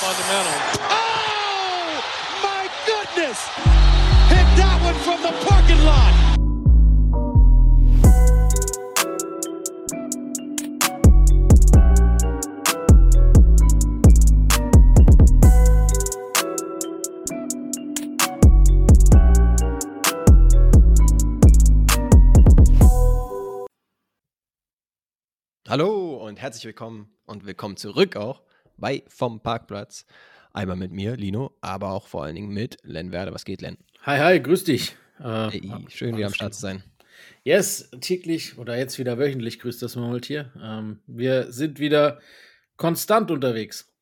fundamental. Oh, my goodness! Hit that one from the parking lot. Hallo und herzlich willkommen und willkommen zurück auch bei Vom Parkplatz. Einmal mit mir, Lino, aber auch vor allen Dingen mit Len Werder. Was geht, Len? Hi, hi, grüß dich. Äh, hey, schön, wieder am Start zu sein. Yes, täglich oder jetzt wieder wöchentlich grüßt das mal hier. Ähm, wir sind wieder konstant unterwegs.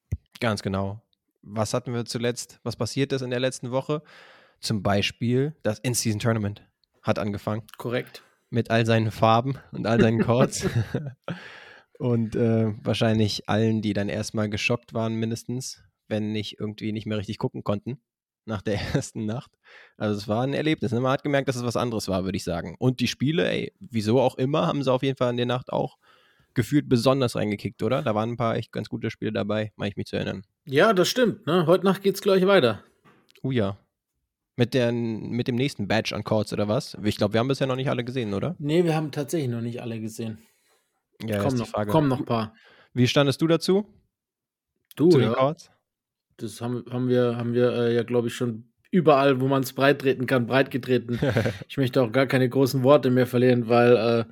Ganz genau. Was hatten wir zuletzt? Was passiert ist in der letzten Woche? Zum Beispiel das In-Season Tournament hat angefangen. Korrekt. Mit all seinen Farben und all seinen Chords. und äh, wahrscheinlich allen, die dann erstmal geschockt waren, mindestens, wenn nicht irgendwie nicht mehr richtig gucken konnten nach der ersten Nacht. Also es war ein Erlebnis. Ne? Man hat gemerkt, dass es was anderes war, würde ich sagen. Und die Spiele, ey, wieso auch immer, haben sie auf jeden Fall in der Nacht auch gefühlt besonders reingekickt, oder? Da waren ein paar echt ganz gute Spiele dabei, meine ich mich zu erinnern. Ja, das stimmt. Ne? Heute Nacht geht's gleich weiter. Oh ja. Mit, der, mit dem nächsten Badge an Chords oder was? Ich glaube, wir haben bisher noch nicht alle gesehen, oder? Nee, wir haben tatsächlich noch nicht alle gesehen. Ja, kommen, noch, kommen noch ein paar. Wie standest du dazu? Du, Zu ja. Das haben, haben wir, haben wir äh, ja, glaube ich, schon überall, wo man es breit treten kann, breit getreten. ich möchte auch gar keine großen Worte mehr verlieren, weil äh,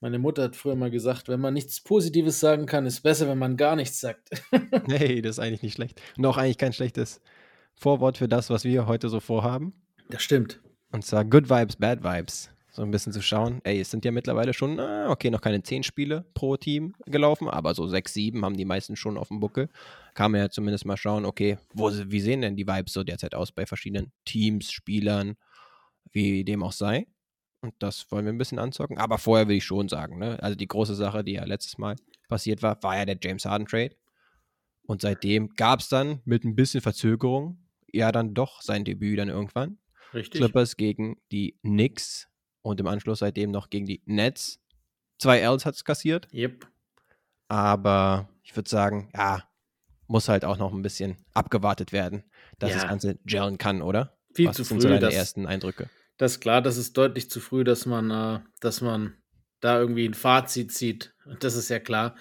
meine Mutter hat früher mal gesagt, wenn man nichts Positives sagen kann, ist besser, wenn man gar nichts sagt. hey, das ist eigentlich nicht schlecht. Und auch eigentlich kein schlechtes Vorwort für das, was wir heute so vorhaben. Das stimmt. Und zwar Good Vibes, Bad Vibes so ein bisschen zu schauen. Ey, es sind ja mittlerweile schon, okay, noch keine zehn Spiele pro Team gelaufen, aber so sechs, sieben haben die meisten schon auf dem Buckel. Kann man ja zumindest mal schauen, okay, wo, wie sehen denn die Vibes so derzeit aus bei verschiedenen Teams, Spielern, wie dem auch sei. Und das wollen wir ein bisschen anzocken. Aber vorher will ich schon sagen, ne? Also die große Sache, die ja letztes Mal passiert war, war ja der James Harden Trade. Und seitdem gab es dann mit ein bisschen Verzögerung ja dann doch sein Debüt dann irgendwann. Richtig. Clippers gegen die Knicks und im Anschluss seitdem noch gegen die Nets. Zwei Ls hat es kassiert. Yep. Aber ich würde sagen, ja, muss halt auch noch ein bisschen abgewartet werden, dass ja. das Ganze gellen kann, oder? Viel Was zu früh. sind so deine das, ersten Eindrücke? Das ist klar, das ist deutlich zu früh, dass man, äh, dass man da irgendwie ein Fazit zieht. Das ist ja klar.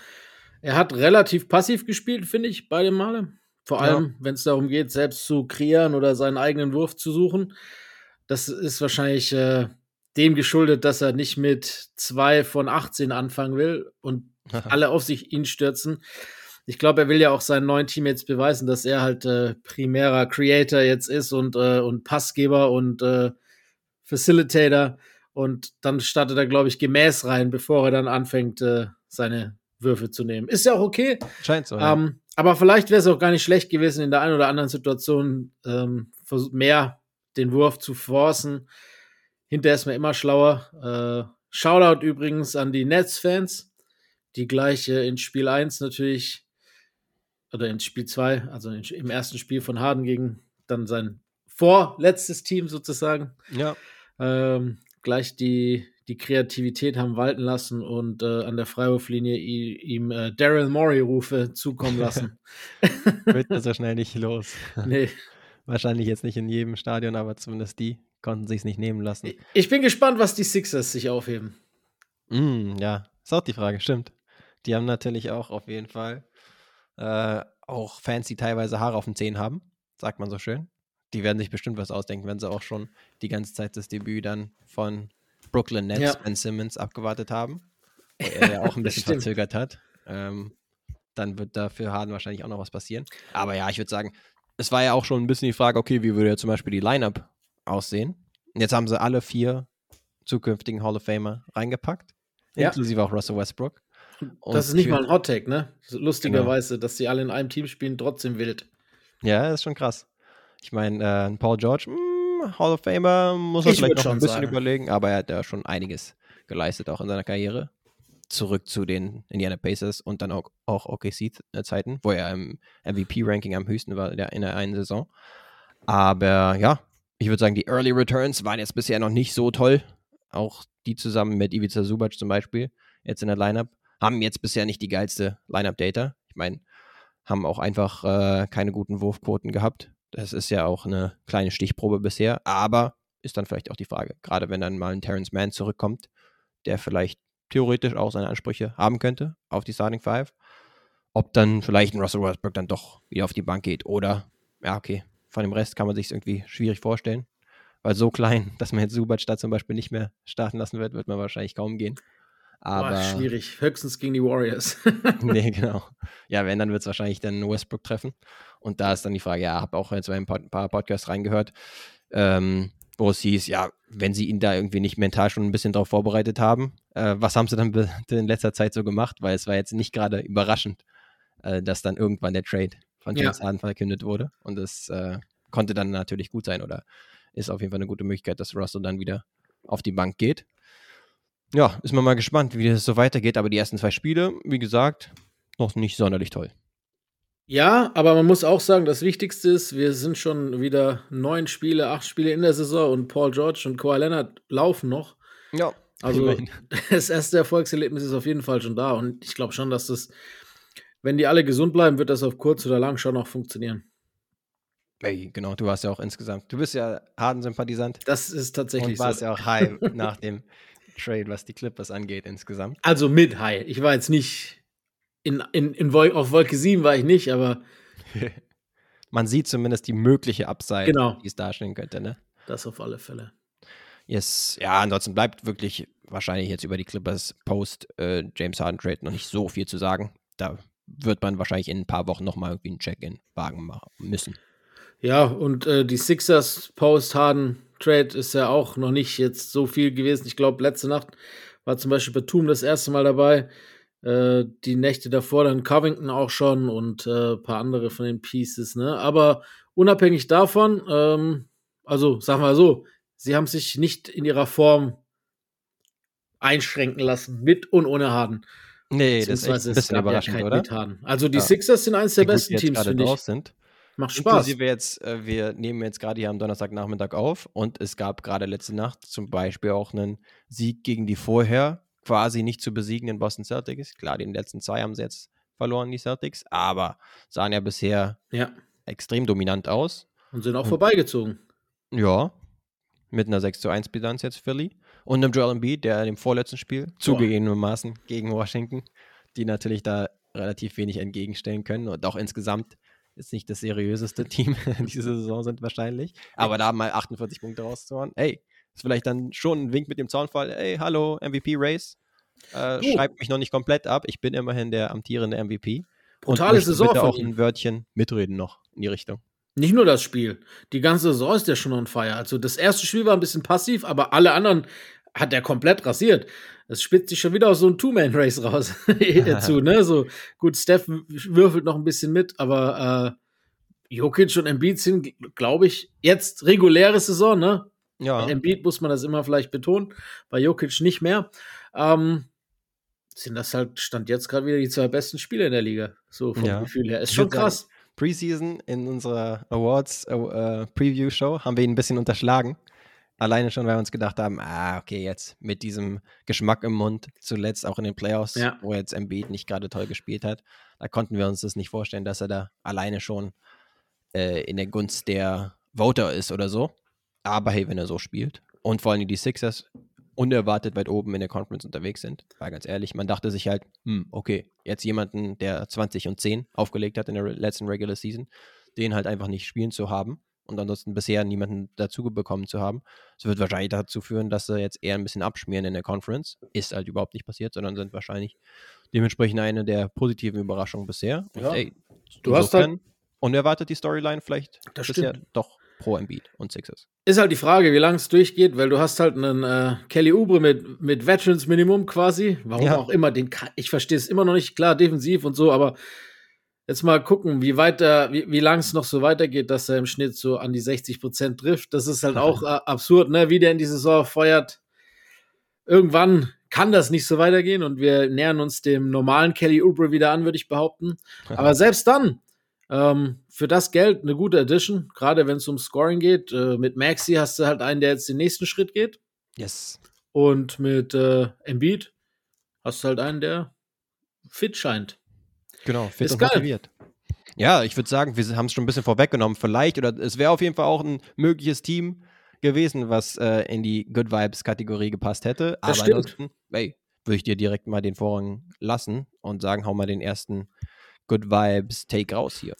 Er hat relativ passiv gespielt, finde ich, beide Male. Vor allem, ja. wenn es darum geht, selbst zu kreieren oder seinen eigenen Wurf zu suchen. Das ist wahrscheinlich äh, dem geschuldet, dass er nicht mit zwei von 18 anfangen will und alle auf sich ihn stürzen. Ich glaube, er will ja auch seinem neuen Team jetzt beweisen, dass er halt äh, primärer Creator jetzt ist und, äh, und Passgeber und äh, Facilitator. Und dann startet er, glaube ich, gemäß rein, bevor er dann anfängt, äh, seine Würfe zu nehmen. Ist ja auch okay. Scheint so. Ja. Ähm, aber vielleicht wäre es auch gar nicht schlecht gewesen, in der einen oder anderen Situation ähm, mehr den Wurf zu forcen. Hinterher ist man immer schlauer. Äh, Shoutout übrigens an die Nets-Fans, die gleich äh, in Spiel 1 natürlich, oder in Spiel 2, also in, im ersten Spiel von Harden gegen dann sein vorletztes Team sozusagen. Ja. Ähm, gleich die, die Kreativität haben walten lassen und äh, an der Freiwurflinie ihm äh, Daryl Morey-Rufe zukommen lassen. Wird so schnell nicht los. Nee. Wahrscheinlich jetzt nicht in jedem Stadion, aber zumindest die konnten sich nicht nehmen lassen. Ich bin gespannt, was die Sixers sich aufheben. Mm, ja, ist auch die Frage, stimmt. Die haben natürlich auch auf jeden Fall äh, auch Fans, die teilweise Haare auf den Zehen haben, sagt man so schön. Die werden sich bestimmt was ausdenken, wenn sie auch schon die ganze Zeit das Debüt dann von Brooklyn Nets, ja. Ben Simmons, abgewartet haben. Wo er ja auch ein bisschen verzögert hat. Ähm, dann wird da für Harden wahrscheinlich auch noch was passieren. Aber ja, ich würde sagen, es war ja auch schon ein bisschen die Frage, okay, wie würde ja zum Beispiel die Lineup aussehen. Und jetzt haben sie alle vier zukünftigen Hall of Famer reingepackt, ja. inklusive auch Russell Westbrook. Und das ist nicht mal ein Hot Take, ne? Lustigerweise, genau. dass sie alle in einem Team spielen, trotzdem wild. Ja, das ist schon krass. Ich meine, äh, Paul George, mh, hm, Hall of Famer, muss er vielleicht noch ein bisschen sagen. überlegen, aber er hat ja schon einiges geleistet, auch in seiner Karriere. Zurück zu den Indiana Pacers und dann auch, auch OKC-Zeiten, wo er im MVP-Ranking am höchsten war in der einen Saison. Aber ja, ich würde sagen, die Early Returns waren jetzt bisher noch nicht so toll. Auch die zusammen mit Ivica Subac zum Beispiel, jetzt in der Lineup, haben jetzt bisher nicht die geilste Lineup-Data. Ich meine, haben auch einfach äh, keine guten Wurfquoten gehabt. Das ist ja auch eine kleine Stichprobe bisher, aber ist dann vielleicht auch die Frage, gerade wenn dann mal ein Terrence Mann zurückkommt, der vielleicht theoretisch auch seine Ansprüche haben könnte auf die Starting Five, ob dann vielleicht ein Russell Westbrook dann doch wieder auf die Bank geht oder, ja, okay, von dem Rest kann man sich irgendwie schwierig vorstellen, weil so klein, dass man jetzt Subac da zum Beispiel nicht mehr starten lassen wird, wird man wahrscheinlich kaum gehen. Aber Boah, schwierig. Höchstens gegen die Warriors. nee, genau. Ja, wenn, dann wird es wahrscheinlich dann Westbrook treffen. Und da ist dann die Frage, ja, habe auch jetzt bei ein paar Podcasts reingehört, ähm, wo es hieß, ja, wenn sie ihn da irgendwie nicht mental schon ein bisschen darauf vorbereitet haben, äh, was haben sie dann in letzter Zeit so gemacht? Weil es war jetzt nicht gerade überraschend, äh, dass dann irgendwann der Trade von James ja. Harden verkündet wurde. Und das äh, konnte dann natürlich gut sein oder ist auf jeden Fall eine gute Möglichkeit, dass Russell dann wieder auf die Bank geht ja, ist man mal gespannt, wie das so weitergeht. Aber die ersten zwei Spiele, wie gesagt, noch nicht sonderlich toll. Ja, aber man muss auch sagen, das Wichtigste ist, wir sind schon wieder neun Spiele, acht Spiele in der Saison und Paul George und Kawhi Leonard laufen noch. Ja. Also das erste Erfolgserlebnis ist auf jeden Fall schon da und ich glaube schon, dass das, wenn die alle gesund bleiben, wird das auf kurz oder lang schon noch funktionieren. Hey, genau, du warst ja auch insgesamt, du bist ja Harden-Sympathisant. Das ist tatsächlich und warst so. ja auch high nach dem Trade, was die Clippers angeht insgesamt. Also mit High. Ich war jetzt nicht in, in, in Wol auf Wolke 7 war ich nicht, aber man sieht zumindest die mögliche Upside, genau. die es darstellen könnte, ne? Das auf alle Fälle. Yes, ja, ansonsten bleibt wirklich wahrscheinlich jetzt über die Clippers Post äh, James Harden Trade noch nicht so viel zu sagen. Da wird man wahrscheinlich in ein paar Wochen nochmal irgendwie ein Check-in wagen müssen. Ja, und äh, die Sixers Post Harden Trade ist ja auch noch nicht jetzt so viel gewesen. Ich glaube, letzte Nacht war zum Beispiel Batum das erste Mal dabei. Äh, die Nächte davor dann Covington auch schon und äh, ein paar andere von den Pieces. Ne? Aber unabhängig davon, ähm, also sagen wir so, sie haben sich nicht in ihrer Form einschränken lassen, mit und ohne Harden. Nee, das ist ein bisschen überraschend, ja oder? Also die ja. Sixers sind eines der die besten Teams, finde ich. Sind. Macht Spaß. Inklusive jetzt, äh, wir nehmen jetzt gerade hier am Donnerstagnachmittag auf und es gab gerade letzte Nacht zum Beispiel auch einen Sieg gegen die vorher quasi nicht zu besiegenden Boston Celtics. Klar, die letzten zwei haben sie jetzt verloren, die Celtics, aber sahen ja bisher ja. extrem dominant aus. Und sind auch und, vorbeigezogen. Ja, mit einer 6 zu 1 Bilanz jetzt Philly. Und einem Joel Embiid, der im vorletzten Spiel, zugegebenermaßen gegen Washington, die natürlich da relativ wenig entgegenstellen können und auch insgesamt jetzt nicht das seriöseste Team diese Saison sind wahrscheinlich. Aber da mal 48 Punkte rauszuhauen, ey, ist vielleicht dann schon ein Wink mit dem Zaunfall, ey, hallo, MVP-Race. Äh, oh. Schreibt mich noch nicht komplett ab. Ich bin immerhin der amtierende MVP. Brutale und Saison bitte auch ein Wörtchen mitreden noch in die Richtung. Nicht nur das Spiel. Die ganze Saison ist ja schon on fire. Also das erste Spiel war ein bisschen passiv, aber alle anderen hat er komplett rasiert. Es spitzt sich schon wieder aus so einem Two-Man-Race raus dazu, ne? So, gut, Steph würfelt noch ein bisschen mit, aber äh, Jokic und Embiid sind, glaube ich, jetzt reguläre Saison, ne? Ja. Bei Embiid muss man das immer vielleicht betonen, bei Jokic nicht mehr. Ähm, sind das halt, stand jetzt gerade wieder die zwei besten Spieler in der Liga, so vom ja. Gefühl her. Ist schon krass. Preseason in unserer Awards äh, Preview Show haben wir ihn ein bisschen unterschlagen. Alleine schon, weil wir uns gedacht haben, ah, okay, jetzt mit diesem Geschmack im Mund, zuletzt auch in den Playoffs, ja. wo jetzt Embiid nicht gerade toll gespielt hat, da konnten wir uns das nicht vorstellen, dass er da alleine schon äh, in der Gunst der Voter ist oder so. Aber hey, wenn er so spielt und vor allem die Sixers unerwartet weit oben in der Conference unterwegs sind, war ganz ehrlich, man dachte sich halt, hm, okay, jetzt jemanden, der 20 und 10 aufgelegt hat in der letzten Regular Season, den halt einfach nicht spielen zu haben und ansonsten bisher niemanden dazu bekommen zu haben. Das wird wahrscheinlich dazu führen, dass sie jetzt eher ein bisschen abschmieren in der Conference. Ist halt überhaupt nicht passiert, sondern sind wahrscheinlich dementsprechend eine der positiven Überraschungen bisher. Und, ja. ey, du hast halt unerwartet die Storyline vielleicht das bisher stimmt. doch pro Embiid und Sixers. Ist halt die Frage, wie lange es durchgeht, weil du hast halt einen äh, Kelly Oubre mit, mit Veterans Minimum quasi. Warum ja. auch immer, den ich verstehe es immer noch nicht, klar, defensiv und so, aber jetzt mal gucken, wie weiter, wie, wie lang es noch so weitergeht, dass er im Schnitt so an die 60 Prozent trifft. Das ist halt auch äh, absurd, ne? Wie der in die Saison feuert. Irgendwann kann das nicht so weitergehen und wir nähern uns dem normalen Kelly Oubre wieder an, würde ich behaupten. Aber selbst dann, ähm, für das Geld eine gute Addition, gerade wenn es um Scoring geht. Äh, mit Maxi hast du halt einen, der jetzt den nächsten Schritt geht. Yes. Und mit äh, Embiid hast du halt einen, der fit scheint. Genau, fit ist und geil. motiviert. Ja, ich würde sagen, wir haben es schon ein bisschen vorweggenommen. Vielleicht, oder es wäre auf jeden Fall auch ein mögliches Team gewesen, was äh, in die Good Vibes-Kategorie gepasst hätte. Das Aber stimmt. ansonsten, hey, würde ich dir direkt mal den Vorrang lassen und sagen, hau mal den ersten Good Vibes-Take raus hier.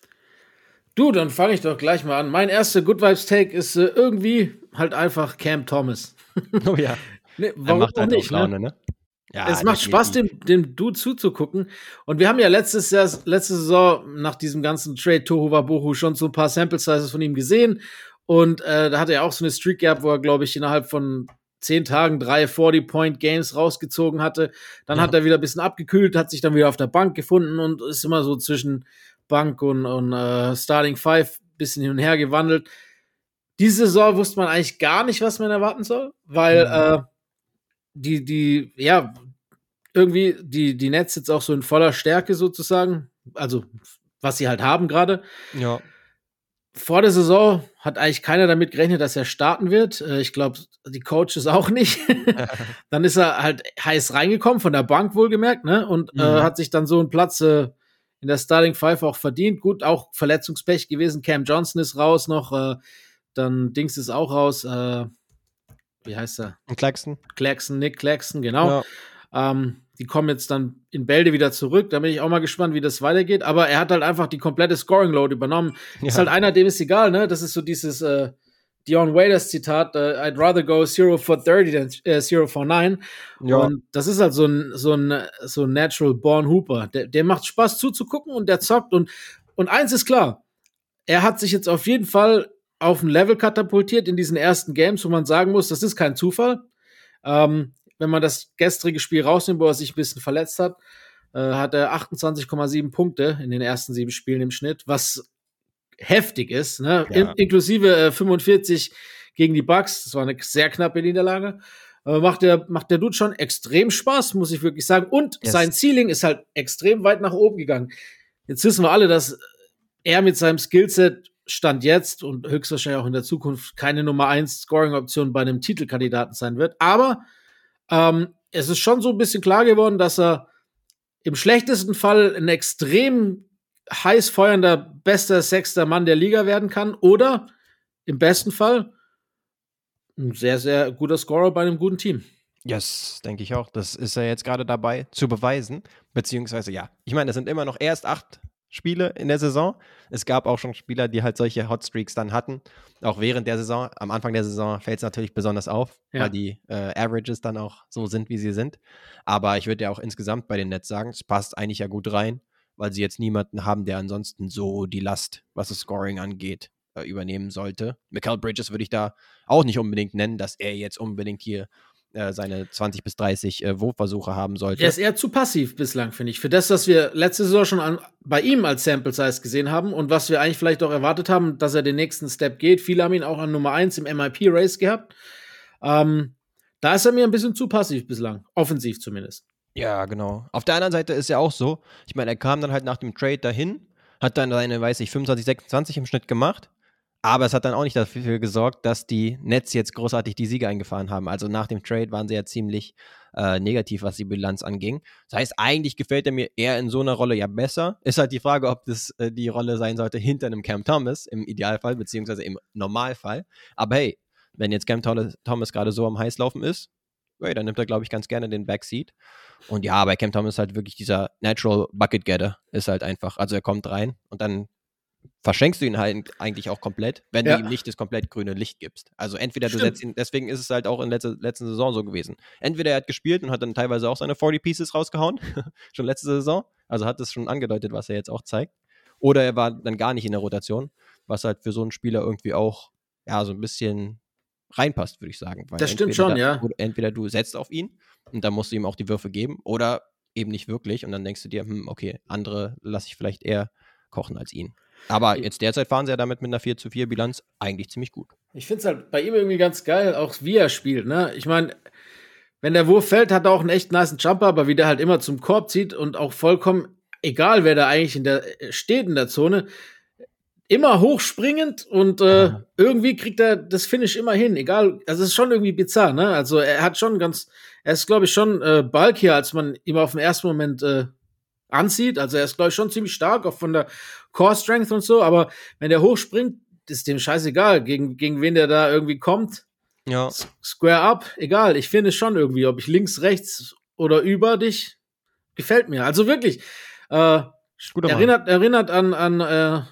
Du, dann fange ich doch gleich mal an. Mein erster Good Vibes Take ist äh, irgendwie halt einfach Cam Thomas. Oh ja. Nee, warum macht halt nicht, ne? Laune, ne? Ja, es macht Spaß, dem, dem Dude zuzugucken. Und wir haben ja letztes Jahr, letzte Saison nach diesem ganzen Trade Tohu Wabohu schon so ein paar Sample Sizes von ihm gesehen. Und äh, da hat er auch so eine Streak gehabt, wo er, glaube ich, innerhalb von zehn Tagen drei 40-Point-Games rausgezogen hatte. Dann Ja. hat er wieder ein bisschen abgekühlt, hat sich dann wieder auf der Bank gefunden und ist immer so zwischen Bank und, und äh, Starting Five ein bisschen hin und her gewandelt. Diese Saison wusste man eigentlich gar nicht, was man erwarten soll, weil Mhm. äh, die, die, ja, irgendwie die, die Nets jetzt auch so in voller Stärke sozusagen, also was sie halt haben gerade. Ja. Vor der Saison hat eigentlich keiner damit gerechnet, dass er starten wird. Äh, Ich glaube, die Coaches auch nicht. dann ist er halt heiß reingekommen, von der Bank wohlgemerkt, ne? Und äh, Mhm. hat sich dann so einen Platz äh, in der Starting Five auch verdient. Gut, auch Verletzungspech gewesen. Cam Johnson ist raus noch, äh, dann Dings ist auch raus. Äh, wie heißt er? Claxton? Claxton, Nick Claxton, genau. Ja. Ähm, die kommen jetzt dann in Bälde wieder zurück. Da bin ich auch mal gespannt, wie das weitergeht. Aber er hat halt einfach die komplette Scoring-Load übernommen. Ist Ja. halt einer, dem ist egal, ne? Das ist so dieses äh, Dion Waiters Zitat, äh, I'd rather go 0 for 30 than äh, 0 for 9. Ja. Und das ist halt so ein, so ein, so ein Natural Born Hooper. Der, der macht Spaß zuzugucken und der zockt. Und, und eins ist klar, er hat sich jetzt auf jeden Fall auf ein Level katapultiert in diesen ersten Games, wo man sagen muss, das ist kein Zufall. Ähm, wenn man das gestrige Spiel rausnimmt, wo er sich ein bisschen verletzt hat, äh, hat er 28,7 Punkte in den ersten sieben Spielen im Schnitt, was heftig ist, ne? Ja. In, inklusive äh, 45 gegen die Bucks. Das war eine sehr knappe Niederlage. Äh, macht, der, macht der Dude schon extrem Spaß, muss ich wirklich sagen. Und Yes. sein Ceiling ist halt extrem weit nach oben gegangen. Jetzt wissen wir alle, dass er mit seinem Skillset Stand jetzt und höchstwahrscheinlich auch in der Zukunft keine Nummer 1 Scoring-Option bei einem Titelkandidaten sein wird. Aber ähm, es ist schon so ein bisschen klar geworden, dass er im schlechtesten Fall ein extrem heiß feuernder, bester sechster Mann der Liga werden kann oder im besten Fall ein sehr, sehr guter Scorer bei einem guten Team. Yes, denke ich auch. Das ist er jetzt gerade dabei zu beweisen. Beziehungsweise, ja. Ich meine, es sind immer noch erst acht Spiele in der Saison. Es gab auch schon Spieler, die halt solche Hotstreaks dann hatten. Auch während der Saison. Am Anfang der Saison fällt es natürlich besonders auf, Ja. weil die äh, Averages dann auch so sind, wie sie sind. Aber ich würde ja auch insgesamt bei den Nets sagen, es passt eigentlich ja gut rein, weil sie jetzt niemanden haben, der ansonsten so die Last, was das Scoring angeht, äh, übernehmen sollte. Michael Bridges würde ich da auch nicht unbedingt nennen, dass er jetzt unbedingt hier äh, seine 20 bis 30 äh, Wurfversuche haben sollte. Er ist eher zu passiv bislang, finde ich. Für das, was wir letzte Saison schon an, bei ihm als Sample Size gesehen haben und was wir eigentlich vielleicht auch erwartet haben, dass er den nächsten Step geht. Viele haben ihn auch an Nummer 1 im MIP-Race gehabt. Ähm, da ist er mir ein bisschen zu passiv bislang. Offensiv zumindest. Ja, genau. Auf der anderen Seite ist ja auch so, ich meine, er kam dann halt nach dem Trade dahin, hat dann seine, weiß ich, 25, 26 im Schnitt gemacht, aber es hat dann auch nicht dafür gesorgt, dass die Nets jetzt großartig die Siege eingefahren haben. Also nach dem Trade waren sie ja ziemlich äh, negativ, was die Bilanz anging. Das heißt, eigentlich gefällt er mir eher in so einer Rolle ja besser. Ist halt die Frage, ob das äh, die Rolle sein sollte hinter einem Cam Thomas im Idealfall, beziehungsweise im Normalfall. Aber hey, wenn jetzt Cam Thomas gerade so am Heißlaufen ist, hey, dann nimmt er, glaube ich, ganz gerne den Backseat. Und ja, bei Cam Thomas ist halt wirklich dieser Natural Bucket Getter. Ist halt einfach. Also er kommt rein und dann verschenkst du ihn halt eigentlich auch komplett, wenn Ja. du ihm nicht das komplett grüne Licht gibst. Also entweder du Stimmt. setzt ihn, deswegen ist es halt auch in letzter letzten Saison so gewesen. Entweder er hat gespielt und hat dann teilweise auch seine 40 Pieces rausgehauen, schon letzte Saison, also hat es schon angedeutet, was er jetzt auch zeigt. Oder er war dann gar nicht in der Rotation, was halt für so einen Spieler irgendwie auch, ja, so ein bisschen reinpasst, würde ich sagen. Weil Das stimmt schon, da, ja. Entweder du setzt auf ihn und dann musst du ihm auch die Würfe geben oder eben nicht wirklich und dann denkst du dir, hm, okay, andere lasse ich vielleicht eher kochen als ihn. Aber jetzt derzeit fahren sie ja damit mit einer 4 zu 4 Bilanz eigentlich ziemlich gut. Ich finde es halt bei ihm irgendwie ganz geil, auch wie er spielt. Ne? Ich meine, wenn der Wurf fällt, hat er auch einen echt niceen Jumper, aber wie der halt immer zum Korb zieht und auch vollkommen, egal wer da eigentlich in der steht in der Zone, immer hochspringend und äh, Mhm. irgendwie kriegt er das Finish immer hin. Egal, also es ist schon irgendwie bizarr, ne? Also er hat schon ganz, er ist, glaube ich, schon äh, bulkier, als man ihm auf den ersten Moment äh, anzieht. Also er ist, glaube ich, schon ziemlich stark, auch von der Core Strength und so, aber wenn der hochspringt, ist dem scheißegal, gegen, gegen wen der da irgendwie kommt. Ja. Square up, egal. Ich finde es schon irgendwie, ob ich links, rechts oder über dich, gefällt mir. Also wirklich, äh, erinnert, erinnert an, an äh,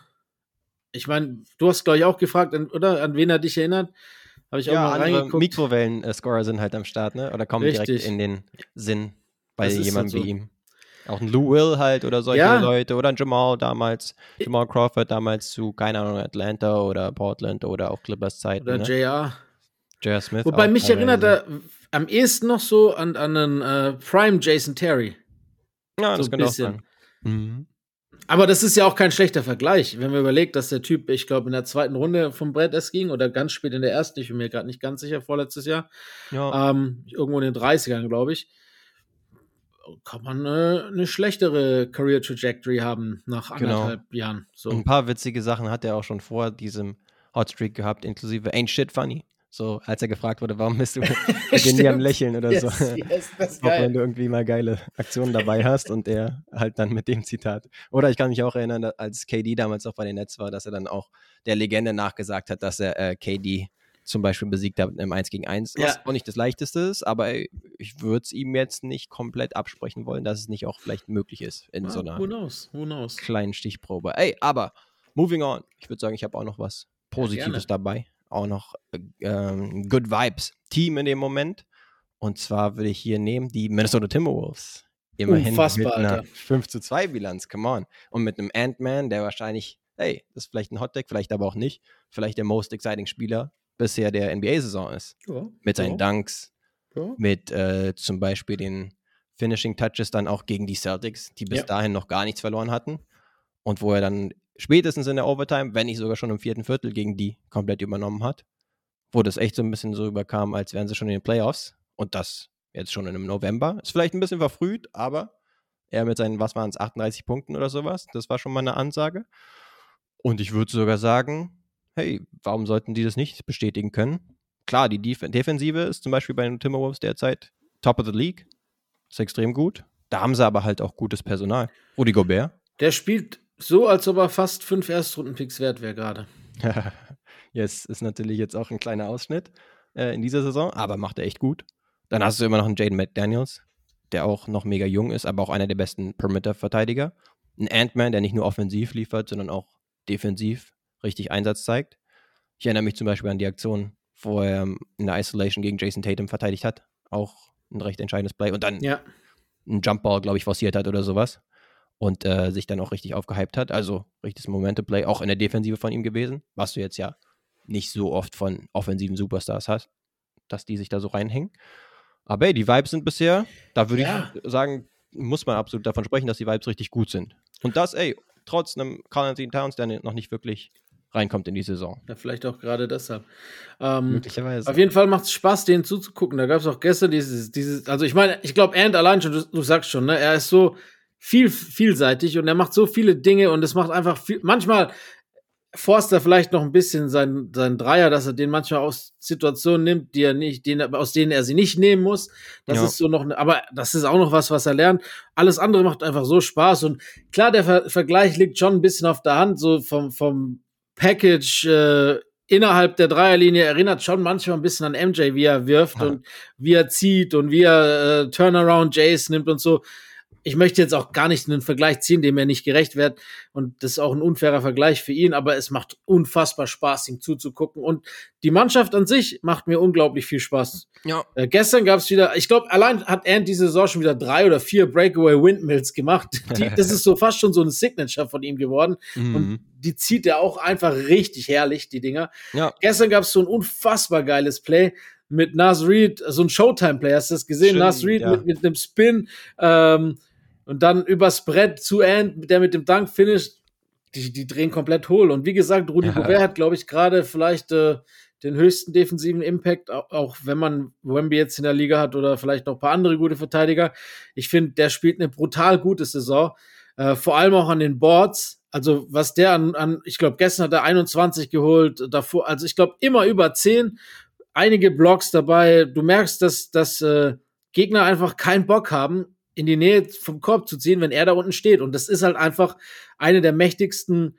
ich meine, du hast, glaube ich, auch gefragt, oder? An wen er dich erinnert? Habe ich ja, auch mal reingeguckt. Mikrowellen-Scorer sind halt am Start, ne? Oder kommen Richtig. direkt in den Sinn bei jemandem halt so. wie ihm. Auch ein Lou Will halt oder solche ja. Leute oder ein Jamal damals, Jamal Crawford damals zu, keine Ahnung, Atlanta oder Portland oder auch Clippers Zeit. Oder ne? JR. JR Smith. Wobei mich erinnert er am ehesten noch so an, an einen äh, Prime Jason Terry. Ja, so das könnte auch sein. Mhm. Aber das ist ja auch kein schlechter Vergleich, wenn man überlegt, dass der Typ, ich glaube, in der zweiten Runde vom Brett erst ging oder ganz spät in der ersten, ich bin mir gerade nicht ganz sicher, vorletztes Jahr. Ja. Ähm, irgendwo in den 30ern, glaube ich. Kann man äh, eine schlechtere Career Trajectory haben nach genau. anderthalb genau. Jahren. So. Ein paar witzige Sachen hat er auch schon vor diesem Hotstreak gehabt, inklusive Ain't Shit Funny. So, als er gefragt wurde, warum bist du nie am Lächeln oder yes, so. Yes, das ist Auch geil. wenn du irgendwie mal geile Aktionen dabei hast und er halt dann mit dem Zitat. Oder ich kann mich auch erinnern, als KD damals noch bei den Nets war, dass er dann auch der Legende nachgesagt hat, dass er äh, KD zum Beispiel besiegt hat im 1 gegen 1, was ja. auch nicht das leichteste ist, aber ich würde es ihm jetzt nicht komplett absprechen wollen, dass es nicht auch vielleicht möglich ist in ja, so einer who knows, who knows. kleinen Stichprobe. Ey, aber moving on. Ich würde sagen, ich habe auch noch was Positives ja, dabei auch noch ähm, Good Vibes Team in dem Moment. Und zwar würde ich hier nehmen die Minnesota Timberwolves. Immerhin Unfassbar, mit einer Alter. 5 zu 2 Bilanz, come on. Und mit einem Ant-Man, der wahrscheinlich, hey, das ist vielleicht ein Hotdeck, vielleicht aber auch nicht, vielleicht der most exciting Spieler bisher der NBA-Saison ist. Ja, mit seinen ja. Dunks, ja. mit äh, zum Beispiel den Finishing Touches dann auch gegen die Celtics, die bis dahin noch gar nichts verloren hatten. Und wo er dann spätestens in der Overtime, wenn nicht sogar schon im vierten Viertel gegen die komplett übernommen hat. Wo das echt so ein bisschen so überkam, als wären sie schon in den Playoffs. Und das jetzt schon im November. Ist vielleicht ein bisschen verfrüht, aber er mit seinen, was waren es, 38 Punkten oder sowas, das war schon mal eine Ansage. Und ich würde sogar sagen, hey, warum sollten die das nicht bestätigen können? Klar, die Def Defensive ist zum Beispiel bei den Timberwolves derzeit top of the league. Ist extrem gut. Da haben sie aber halt auch gutes Personal. Rudi Gobert. Der spielt so, als ob er fast fünf Erstrundenpicks wert wäre gerade. yes, ist natürlich jetzt auch ein kleiner Ausschnitt äh, in dieser Saison, aber macht er echt gut. Dann hast du immer noch einen Jaden McDaniels, der auch noch mega jung ist, aber auch einer der besten Perimeter-Verteidiger. Ein Ant-Man, der nicht nur offensiv liefert, sondern auch defensiv richtig Einsatz zeigt. Ich erinnere mich zum Beispiel an die Aktion, wo er in der Isolation gegen Jason Tatum verteidigt hat. Auch ein recht entscheidendes Play. Und dann ja. einen Jumpball, glaube ich, forciert hat oder sowas und äh, sich dann auch richtig aufgehypt hat. Also richtiges Momente-Play, auch in der Defensive von ihm gewesen, was du jetzt ja nicht so oft von offensiven Superstars hast, dass die sich da so reinhängen. Aber ey, die Vibes sind bisher, da würde ja. ich sagen, muss man absolut davon sprechen, dass die Vibes richtig gut sind. Und das, ey, trotz einem Carl Anthony Towns, der noch nicht wirklich reinkommt in die Saison. Ja, vielleicht auch gerade deshalb. Ähm, Möglicherweise. Auf jeden Fall macht es Spaß, denen zuzugucken. Da gab es auch gestern dieses, dieses, also ich meine, ich glaube, Ant allein schon, du, du sagst schon, ne, er ist so, viel, vielseitig und er macht so viele Dinge und es macht einfach viel, manchmal forst er vielleicht noch ein bisschen seinen, seinen Dreier, dass er den manchmal aus Situationen nimmt, die er nicht, den, aus denen er sie nicht nehmen muss. Das ja. ist so noch, aber das ist auch noch was, was er lernt. Alles andere macht einfach so Spaß und klar, der Ver Vergleich liegt schon ein bisschen auf der Hand, so vom, vom Package, äh, innerhalb der Dreierlinie erinnert schon manchmal ein bisschen an MJ, wie er wirft ja. und wie er zieht und wie er äh, Turnaround Jays nimmt und so ich möchte jetzt auch gar nicht einen Vergleich ziehen, dem er nicht gerecht wird. Und das ist auch ein unfairer Vergleich für ihn, aber es macht unfassbar Spaß, ihm zuzugucken. Und die Mannschaft an sich macht mir unglaublich viel Spaß. Ja. Äh, gestern gab es wieder, ich glaube, allein hat Ant diese Saison schon wieder drei oder vier Breakaway Windmills gemacht. Die, das ist so fast schon so ein Signature von ihm geworden. Mhm. Und die zieht er auch einfach richtig herrlich, die Dinger. Ja. Gestern gab es so ein unfassbar geiles Play mit Nas Reed, so ein Showtime-Player, hast du das gesehen? Stimmt, Nas Reed ja. mit, mit einem Spin, ähm, und dann übers Brett zu Ant, der mit dem Dank finisht, die, die drehen komplett hohl. Und wie gesagt, Rudi ja. Gobert hat, glaube ich, gerade vielleicht äh, den höchsten defensiven Impact, auch, auch wenn man Wemby jetzt in der Liga hat oder vielleicht noch ein paar andere gute Verteidiger. Ich finde, der spielt eine brutal gute Saison. Äh, vor allem auch an den Boards. Also was der an, an ich glaube, gestern hat er 21 geholt, davor, also ich glaube immer über 10. Einige Blocks dabei. Du merkst, dass, dass äh, Gegner einfach keinen Bock haben, in die Nähe vom Korb zu ziehen, wenn er da unten steht. Und das ist halt einfach eine der mächtigsten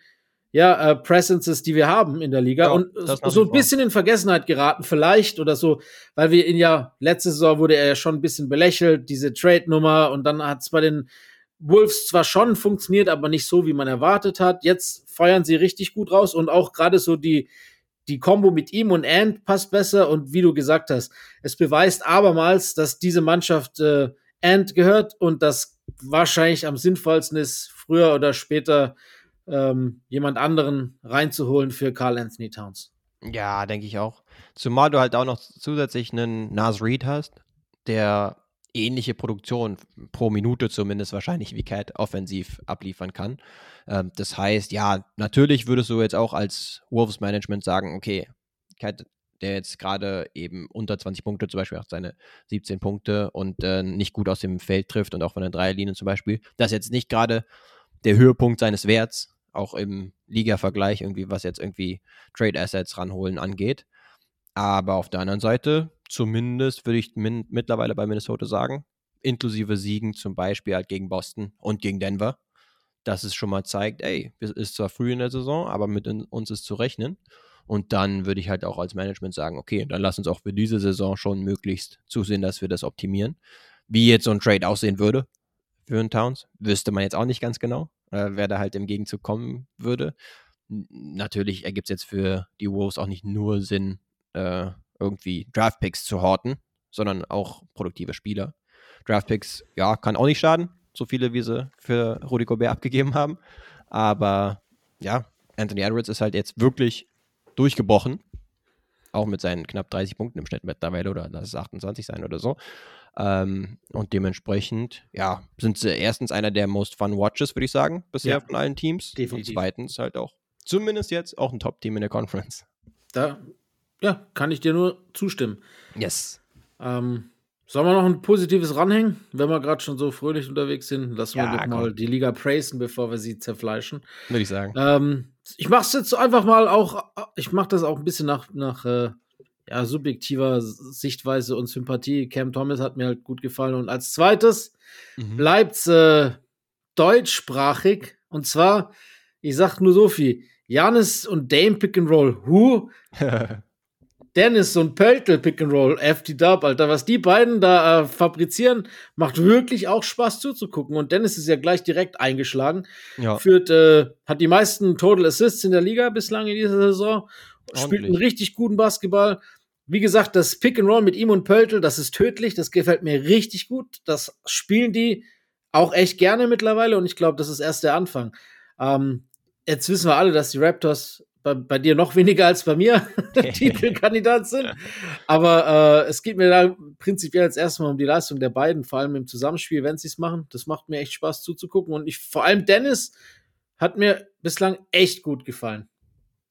ja, äh, Presences, die wir haben in der Liga. Ja, und so ein bisschen in Vergessenheit geraten, vielleicht oder so, weil wir ihn ja, letzte Saison wurde er ja schon ein bisschen belächelt, diese Trade-Nummer, und dann hat es bei den Wolves zwar schon funktioniert, aber nicht so, wie man erwartet hat. Jetzt feuern sie richtig gut raus und auch gerade so die, die Kombo mit ihm und Ant passt besser und wie du gesagt hast, es beweist abermals, dass diese Mannschaft äh, Ant gehört und das wahrscheinlich am sinnvollsten ist, früher oder später ähm, jemand anderen reinzuholen für Carl Anthony Towns. Ja, denke ich auch. Zumal du halt auch noch zusätzlich einen Nas Reed hast, der ähnliche Produktion pro Minute zumindest wahrscheinlich wie Cat offensiv abliefern kann. Ähm, das heißt, ja, natürlich würdest du jetzt auch als Wolves Management sagen, okay, Cat, der jetzt gerade eben unter 20 Punkte, zum Beispiel auch seine 17 Punkte und äh, nicht gut aus dem Feld trifft und auch von der Dreierlinie zum Beispiel, das ist jetzt nicht gerade der Höhepunkt seines Werts, auch im Liga-Vergleich irgendwie, was jetzt irgendwie Trade Assets ranholen angeht. Aber auf der anderen Seite, zumindest würde ich min mittlerweile bei Minnesota sagen, inklusive Siegen zum Beispiel halt gegen Boston und gegen Denver, dass es schon mal zeigt, ey, es ist zwar früh in der Saison, aber mit uns ist zu rechnen. Und dann würde ich halt auch als Management sagen, okay, dann lass uns auch für diese Saison schon möglichst zusehen, dass wir das optimieren. Wie jetzt so ein Trade aussehen würde für einen Towns, wüsste man jetzt auch nicht ganz genau, äh, wer da halt im Gegenzug kommen würde. Natürlich ergibt es jetzt für die Wolves auch nicht nur Sinn, äh, irgendwie Draftpicks zu horten, sondern auch produktive Spieler. Draftpicks, ja, kann auch nicht schaden, so viele wie sie für Rudy Gobert abgegeben haben. Aber ja, Anthony Edwards ist halt jetzt wirklich durchgebrochen. Auch mit seinen knapp 30 Punkten im Schnitt mittlerweile oder lass es 28 sein oder so. Ähm, und dementsprechend, ja, sind sie erstens einer der most fun Watches, würde ich sagen, bisher Ja, von allen Teams. definitiv. Und zweitens halt auch, zumindest jetzt, auch ein Top-Team in der Conference. Da, ja, kann ich dir nur zustimmen. Yes. Ähm, sollen wir noch ein positives ranhängen? Wenn wir gerade schon so fröhlich unterwegs sind, lassen wir Ja, doch mal die Liga praisen, bevor wir sie zerfleischen. Würde ich sagen. Ähm, ich mache es jetzt einfach mal auch, ich mache das auch ein bisschen nach, nach äh, ja, subjektiver Sichtweise und Sympathie. Cam Thomas hat mir halt gut gefallen. Und als zweites Mhm. bleibt äh, deutschsprachig. Und zwar, ich sag nur so viel: Janis und Dame Pick and Roll. Who? Dennis und Pöltl Pick and Roll, FT Dub, Alter, was die beiden da äh, fabrizieren, macht wirklich auch Spaß zuzugucken. Und Dennis ist ja gleich direkt eingeschlagen. ja, Führt, äh, hat die meisten Total Assists in der Liga bislang in dieser Saison. Spielt einen Ordentlich. richtig guten Basketball. Wie gesagt, das Pick and Roll mit ihm und Pöltl, das ist tödlich. Das gefällt mir richtig gut. Das spielen die auch echt gerne mittlerweile. Und ich glaube, das ist erst der Anfang. Ähm, jetzt wissen wir alle, dass die Raptors bei, bei dir noch weniger als bei mir Titelkandidat sind. Aber äh, es geht mir da prinzipiell jetzt erstmal um die Leistung der beiden, vor allem im Zusammenspiel, wenn sie es machen. Das macht mir echt Spaß zuzugucken. Und ich, vor allem Dennis hat mir bislang echt gut gefallen.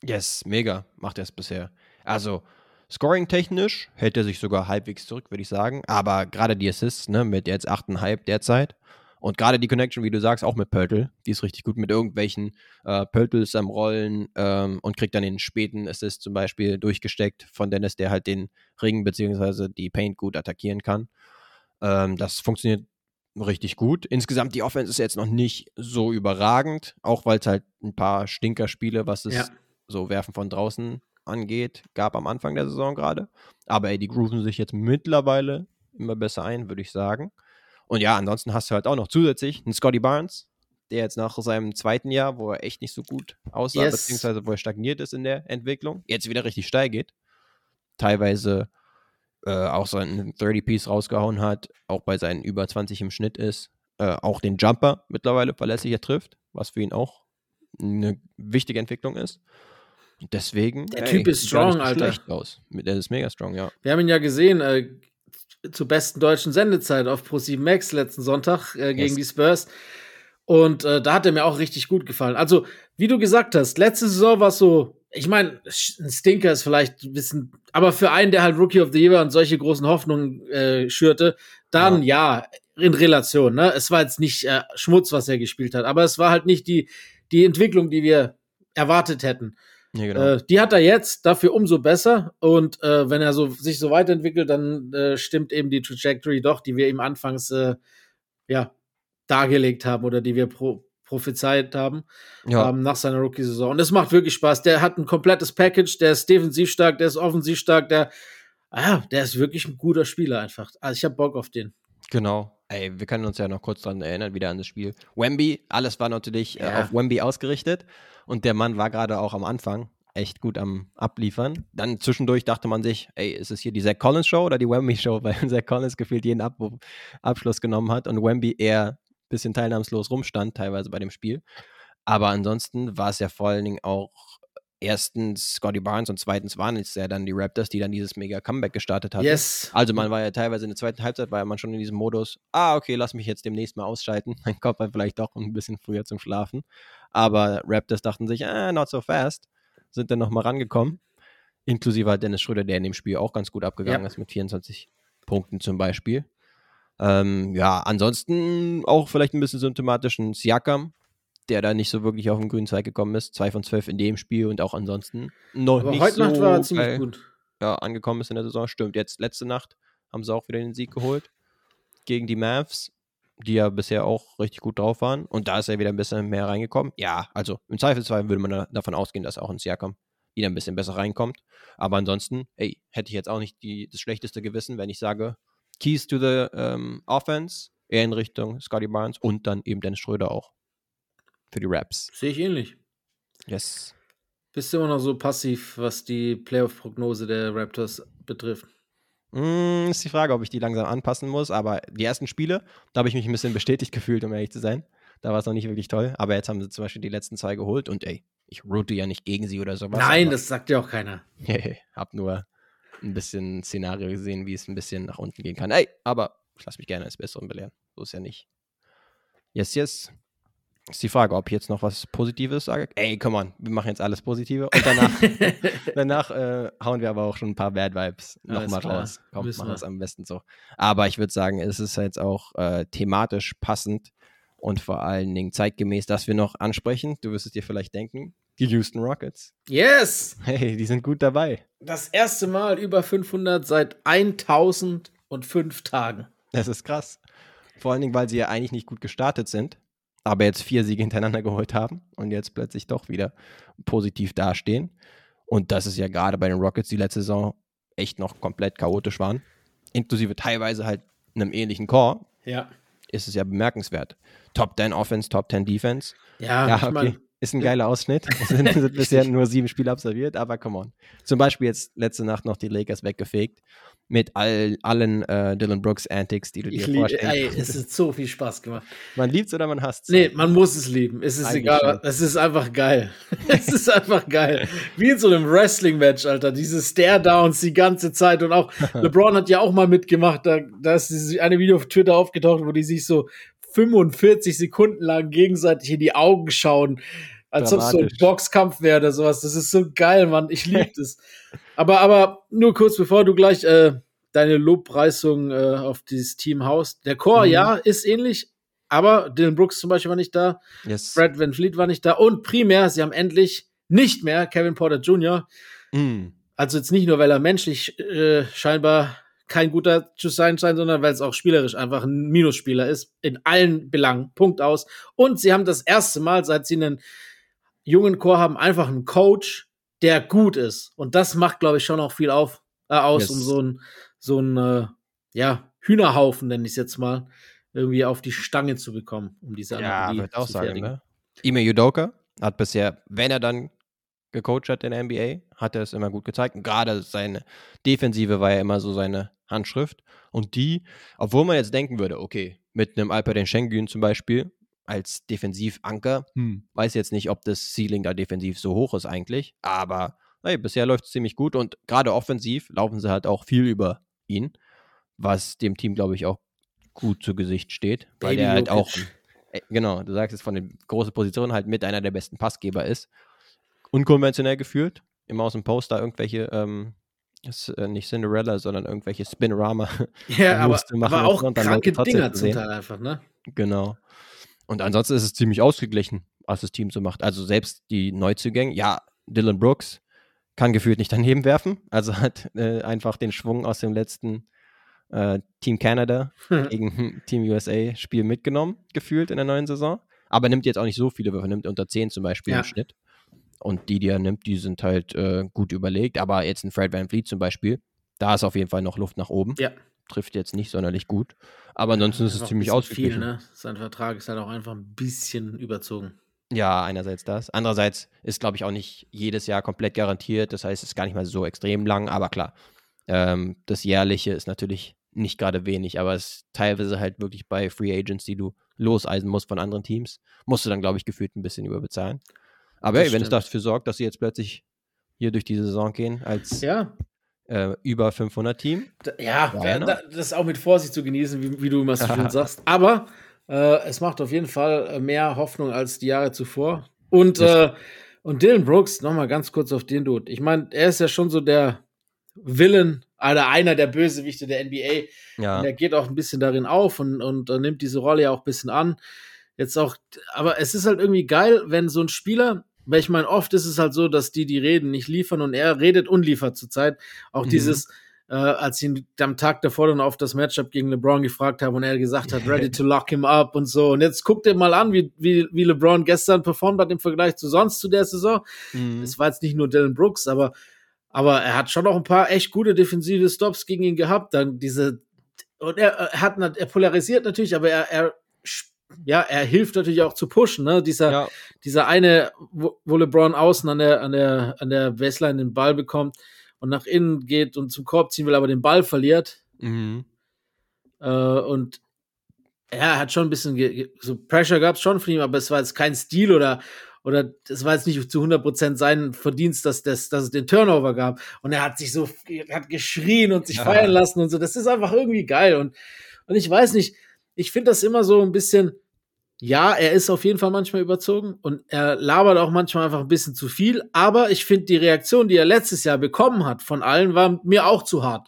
Yes, mega macht er es bisher. Also, scoring-technisch hält er sich sogar halbwegs zurück, würde ich sagen. Aber gerade die Assists, ne, mit jetzt 8,5 derzeit. Und gerade die Connection, wie du sagst, auch mit Pöltl, die ist richtig gut mit irgendwelchen äh, Pöltls am Rollen ähm, und kriegt dann den späten Assist zum Beispiel durchgesteckt von Dennis, der halt den Ring bzw. die Paint gut attackieren kann. Ähm, das funktioniert richtig gut. Insgesamt die Offense ist jetzt noch nicht so überragend, auch weil es halt ein paar Stinkerspiele, was es Ja. so Werfen von draußen angeht, gab am Anfang der Saison gerade. Aber ey, die grooven sich jetzt mittlerweile immer besser ein, würde ich sagen. Und ja, ansonsten hast du halt auch noch zusätzlich einen Scotty Barnes, der jetzt nach seinem zweiten Jahr, wo er echt nicht so gut aussah, Yes. beziehungsweise wo er stagniert ist in der Entwicklung, jetzt wieder richtig steil geht. Teilweise äh, auch seinen 30-Piece rausgehauen hat, auch bei seinen über 20 im Schnitt ist, äh, auch den Jumper mittlerweile verlässlicher trifft, was für ihn auch eine wichtige Entwicklung ist. Deswegen. Der ey, Typ ist strong, Alter. Schlecht aus. Der ist mega strong, ja. Wir haben ihn ja gesehen, äh, zur besten deutschen Sendezeit auf Pro7 Max letzten Sonntag äh, gegen Yes. die Spurs. Und äh, da hat er mir auch richtig gut gefallen. Also, wie du gesagt hast, letzte Saison war es so, ich meine, ein Stinker ist vielleicht ein bisschen, aber für einen, der halt Rookie of the Year und solche großen Hoffnungen äh, schürte, dann ja. in Relation. Ne? Es war jetzt nicht äh, Schmutz, was er gespielt hat, aber es war halt nicht die, die Entwicklung, die wir erwartet hätten. Ja genau. Äh, die hat er jetzt, dafür umso besser. Und äh, wenn er so, sich so weiterentwickelt, dann äh, stimmt eben die Trajectory doch, die wir ihm anfangs äh, ja, dargelegt haben oder die wir pro, prophezeit haben Ja. ähm, nach seiner Rookie-Saison. Und es macht wirklich Spaß. Der hat ein komplettes Package, der ist defensiv stark, der ist offensiv stark, der, ah, der ist wirklich ein guter Spieler einfach. Also ich habe Bock auf den. Genau. Ey, wir können uns ja noch kurz dran erinnern, wieder an das Spiel. Wemby, alles war natürlich äh, Ja. auf Wemby ausgerichtet und der Mann war gerade auch am Anfang echt gut am Abliefern. Dann zwischendurch dachte man sich, ey, ist es hier die Zach Collins Show oder die Wemby Show, weil Zach Collins gefühlt jeden Ab Abschluss genommen hat und Wemby eher ein bisschen teilnahmslos rumstand, teilweise bei dem Spiel. Aber ansonsten war es ja vor allen Dingen auch erstens Scotty Barnes und zweitens waren es ja dann die Raptors, die dann dieses mega Comeback gestartet hatten. Yes. Also man war ja teilweise in der zweiten Halbzeit, war ja man schon in diesem Modus, ah, okay, lass mich jetzt demnächst mal ausschalten. Mein Kopf war vielleicht doch ein bisschen früher zum Schlafen. Aber Raptors dachten sich, ah, not so fast. Sind dann nochmal rangekommen. Inklusive halt Dennis Schröder, der in dem Spiel auch ganz gut abgegangen Ja. ist mit 24 Punkten zum Beispiel. Ähm, ja, ansonsten auch vielleicht ein bisschen symptomatisch ein Siakam, der da nicht so wirklich auf den grünen Zweig gekommen ist. Zwei von zwölf in dem Spiel und auch ansonsten noch Aber nicht heute so Nacht war er ziemlich geil gut. ja, angekommen ist in der Saison. Stimmt, jetzt letzte Nacht haben sie auch wieder den Sieg geholt gegen die Mavs, die ja bisher auch richtig gut drauf waren. Und da ist er wieder ein bisschen mehr reingekommen. Ja, also im Zweifelsfall würde man da, davon ausgehen, dass auch ein Siakam wieder ein bisschen besser reinkommt. Aber ansonsten, ey, hätte ich jetzt auch nicht die, das schlechteste Gewissen, wenn ich sage, Keys to the ähm, Offense, eher in Richtung Scotty Barnes und dann eben Dennis Schröder auch. Für die Raps. Sehe ich ähnlich. Yes. Bist du immer noch so passiv, was die Playoff-Prognose der Raptors betrifft? Mm, ist die Frage, ob ich die langsam anpassen muss, aber die ersten Spiele, da habe ich mich ein bisschen bestätigt gefühlt, um ehrlich zu sein. Da war es noch nicht wirklich toll, aber jetzt haben sie zum Beispiel die letzten zwei geholt und ey, ich route ja nicht gegen sie oder sowas. Nein, das sagt ja auch keiner. hab nur ein bisschen Szenario gesehen, wie es ein bisschen nach unten gehen kann. Ey, aber ich lasse mich gerne als Besseren belehren. So ist ja nicht. Yes, yes. Ist die Frage, ob ich jetzt noch was Positives sage. Ey, come on, wir machen jetzt alles Positive. Und danach, danach äh, hauen wir aber auch schon ein paar Bad Vibes nochmal raus. Komm, müssen machen wir wir. es am besten so. Aber ich würde sagen, es ist jetzt auch äh, thematisch passend und vor allen Dingen zeitgemäß, dass wir noch ansprechen. Du wirst es dir vielleicht denken. Die Houston Rockets. Yes! Hey, die sind gut dabei. Das erste Mal über 500 seit 1005 Tagen. Das ist krass. Vor allen Dingen, weil sie ja eigentlich nicht gut gestartet sind, aber jetzt vier Siege hintereinander geholt haben und jetzt plötzlich doch wieder positiv dastehen. Und das ist ja gerade bei den Rockets, die letzte Saison echt noch komplett chaotisch waren, inklusive teilweise halt einem ähnlichen Core, Ja. ist es ja bemerkenswert. Top 10 Offense, Top 10 Defense. Ja, Ja, ich okay. mein, ist ein geiler Ausschnitt. Es sind, bisher nur sieben Spiele absolviert, aber come on. Zum Beispiel jetzt letzte Nacht noch die Lakers weggefegt mit all, allen äh, Dylan Brooks Antics, die du ich dir vorstellst. ey, es hat so viel Spaß gemacht. Man liebt es oder man hasst es. Nee, man muss es lieben. Es ist Eigentlich egal. Es ist einfach geil. es ist einfach geil. Wie in so einem Wrestling-Match, Alter. Diese Stare-Downs die ganze Zeit. Und auch LeBron hat ja auch mal mitgemacht. Da, da ist dieses eine Video auf Twitter aufgetaucht, wo die sich so 45 Sekunden lang gegenseitig in die Augen schauen. Als ob es so ein. Boxkampf wäre oder sowas. Das ist so geil, Mann. Ich liebe das. Aber, aber nur kurz bevor du gleich äh, deine Lobpreisung äh, auf dieses Team haust. Der Chor, Mhm. ja, ist ähnlich. Aber Dylan Brooks zum Beispiel war nicht da. Yes. Fred Van Fleet war nicht da. Und primär, sie haben endlich nicht mehr Kevin Porter Jr. Mm. Also jetzt nicht nur, weil er menschlich äh, scheinbar kein guter zu sein scheint, sondern weil es auch spielerisch einfach ein Minusspieler ist. In allen Belangen. Punkt aus. Und sie haben das erste Mal, seit sie einen jungen Chor haben, einfach einen Coach, der gut ist. Und das macht, glaube ich, schon auch viel auf, äh, aus, Yes. um so ein, so ein äh, ja, Hühnerhaufen, nenne ich es jetzt mal, irgendwie auf die Stange zu bekommen, um diese Ja, Analogie würde auch zu sagen, fertigen. ne? Ime Udoka hat bisher, wenn er dann gecoacht hat in der NBA, hat er es immer gut gezeigt. Und gerade seine Defensive war ja immer so seine Handschrift. Und die, obwohl man jetzt denken würde, okay, mit einem Alperen Schengen zum Beispiel als Defensivanker, hm, weiß jetzt nicht, ob das Ceiling da defensiv so hoch ist eigentlich, aber hey, bisher läuft es ziemlich gut und gerade offensiv laufen sie halt auch viel über ihn, was dem Team, glaube ich, auch gut zu Gesicht steht, weil Baby der halt auch, äh, genau, du sagst es von den großen Positionen halt mit einer der besten Passgeber ist. Unkonventionell geführt, immer aus dem Post da irgendwelche, ähm, ist, äh, nicht Cinderella, sondern irgendwelche Spinorama Ja, aber, machen aber auch und dann kranke Dinger zu zum. Teil einfach, ne? Genau. Und ansonsten ist es ziemlich ausgeglichen, was das Team so macht. Also selbst die Neuzugänge, ja, Dylan Brooks kann gefühlt nicht daneben werfen. Also hat äh, einfach den Schwung aus dem letzten äh, Team Canada gegen Team USA Spiel mitgenommen, gefühlt in der neuen Saison. Aber nimmt jetzt auch nicht so viele Würfe, nimmt unter 10 zum Beispiel Ja. im Schnitt. Und die, die er nimmt, die sind halt äh, gut überlegt. Aber jetzt ein Fred Van Fleet zum Beispiel, da ist auf jeden Fall noch Luft nach oben. Ja. Trifft jetzt nicht sonderlich gut. Aber ansonsten ist es ziemlich ausgeglichen. Viel, ne? Sein Vertrag ist halt auch einfach ein bisschen überzogen. Ja, einerseits das. Andererseits ist, glaube ich, auch nicht jedes Jahr komplett garantiert. Das heißt, es ist gar nicht mal so extrem lang. Aber klar, ähm, das Jährliche ist natürlich nicht gerade wenig. Aber es ist teilweise halt wirklich bei Free Agents, die du loseisen musst von anderen Teams, musst du dann, glaube ich, gefühlt ein bisschen überbezahlen. Aber hey, wenn es dafür sorgt, dass sie jetzt plötzlich hier durch diese Saison gehen als Ja, äh, über 500 Team. Ja, Ja, da, da, das ist auch mit Vorsicht zu genießen, wie, wie du immer so schön sagst. Aber äh, es macht auf jeden Fall äh, mehr Hoffnung als die Jahre zuvor. Und, äh, und Dylan Brooks, nochmal ganz kurz auf den Dude. Ich meine, er ist ja schon so der Villain, oder einer der Bösewichte der NBA. Ja, Und er geht auch ein bisschen darin auf und, und nimmt diese Rolle ja auch ein bisschen an. Jetzt auch, aber es ist halt irgendwie geil, wenn so ein Spieler, weil ich meine, oft ist es halt so, dass die, die reden, nicht liefern und er redet und liefert zurzeit. Auch Mhm. dieses, äh, als sie ihn am Tag davor dann auf das Matchup gegen LeBron gefragt haben und er gesagt hat, ready to lock him up und so. Und jetzt guckt ihr mal an, wie, wie, wie LeBron gestern performt hat im Vergleich zu sonst zu der Saison. mhm. Es war jetzt nicht nur Dylan Brooks, aber, aber er hat schon noch ein paar echt gute defensive Stops gegen ihn gehabt. Dann diese, und er, er hat, er polarisiert natürlich, aber er, er, ja, er hilft natürlich auch zu pushen, ne? Dieser, ja, dieser eine, wo, wo LeBron außen an der, an der, an der Baseline den Ball bekommt und nach innen geht und zum Korb ziehen will, aber den Ball verliert. mhm. Äh, und ja, er hat schon ein bisschen, so Pressure gab es schon von ihm, aber es war jetzt kein Stil oder, oder es war jetzt nicht zu 100% sein Verdienst, dass, das, dass es den Turnover gab. Und er hat sich so, er hat geschrien und sich Ja. feiern lassen und so. Das ist einfach irgendwie geil. Und, und ich weiß nicht, ich finde das immer so ein bisschen, ja, er ist auf jeden Fall manchmal überzogen und er labert auch manchmal einfach ein bisschen zu viel. Aber ich finde die Reaktion, die er letztes Jahr bekommen hat von allen, war mir auch zu hart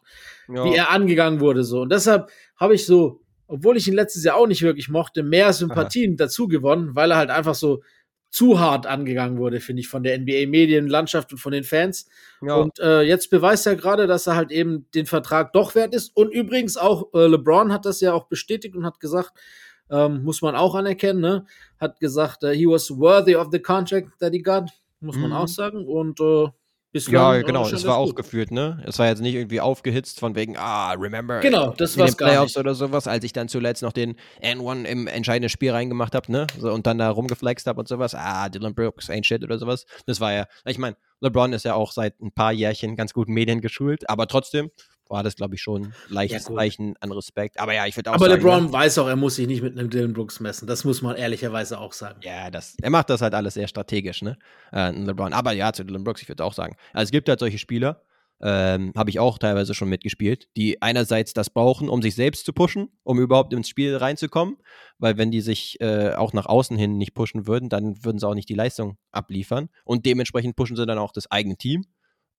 ja. wie er angegangen wurde. So. Und deshalb habe ich so, obwohl ich ihn letztes Jahr auch nicht wirklich mochte, mehr Sympathien dazu gewonnen, weil er halt einfach so zu hart angegangen wurde, finde ich, von der NBA-Medienlandschaft und von den Fans. ja. Und äh, jetzt beweist er gerade, dass er halt eben den Vertrag doch wert ist. Und übrigens auch äh, LeBron hat das ja auch bestätigt und hat gesagt, ähm, muss man auch anerkennen, ne? hat gesagt, äh, he was worthy of the contract that he got, muss man Mhm. auch sagen. Und äh, bislang, Ja, genau. Es das war auch gut. gefühlt, ne? Es war jetzt nicht irgendwie aufgehitzt von wegen, ah, remember. Genau, das gar Playoffs oder sowas, als ich dann zuletzt noch den N1 im entscheidenden Spiel reingemacht habe, ne? So, und dann da rumgeflext habe und sowas. Ah, Dylan Brooks ain't shit oder sowas. Das war ja, ich meine, LeBron ist ja auch seit ein paar Jährchen ganz gut Medien geschult, aber trotzdem war das, glaube ich, schon ein leichtes gut. Zeichen an Respekt. Aber ja, ich würde auch Aber sagen. LeBron Ne? weiß auch, er muss sich nicht mit einem Dylan Brooks messen. Das muss man ehrlicherweise auch sagen. Ja, das, er macht das halt alles sehr strategisch, ne? Äh, LeBron. Aber ja, zu Dylan Brooks, ich würde auch sagen. Also es gibt halt solche Spieler, ähm, habe ich auch teilweise schon mitgespielt, die einerseits das brauchen, um sich selbst zu pushen, um überhaupt ins Spiel reinzukommen, weil wenn die sich äh, auch nach außen hin nicht pushen würden, dann würden sie auch nicht die Leistung abliefern und dementsprechend pushen sie dann auch das eigene Team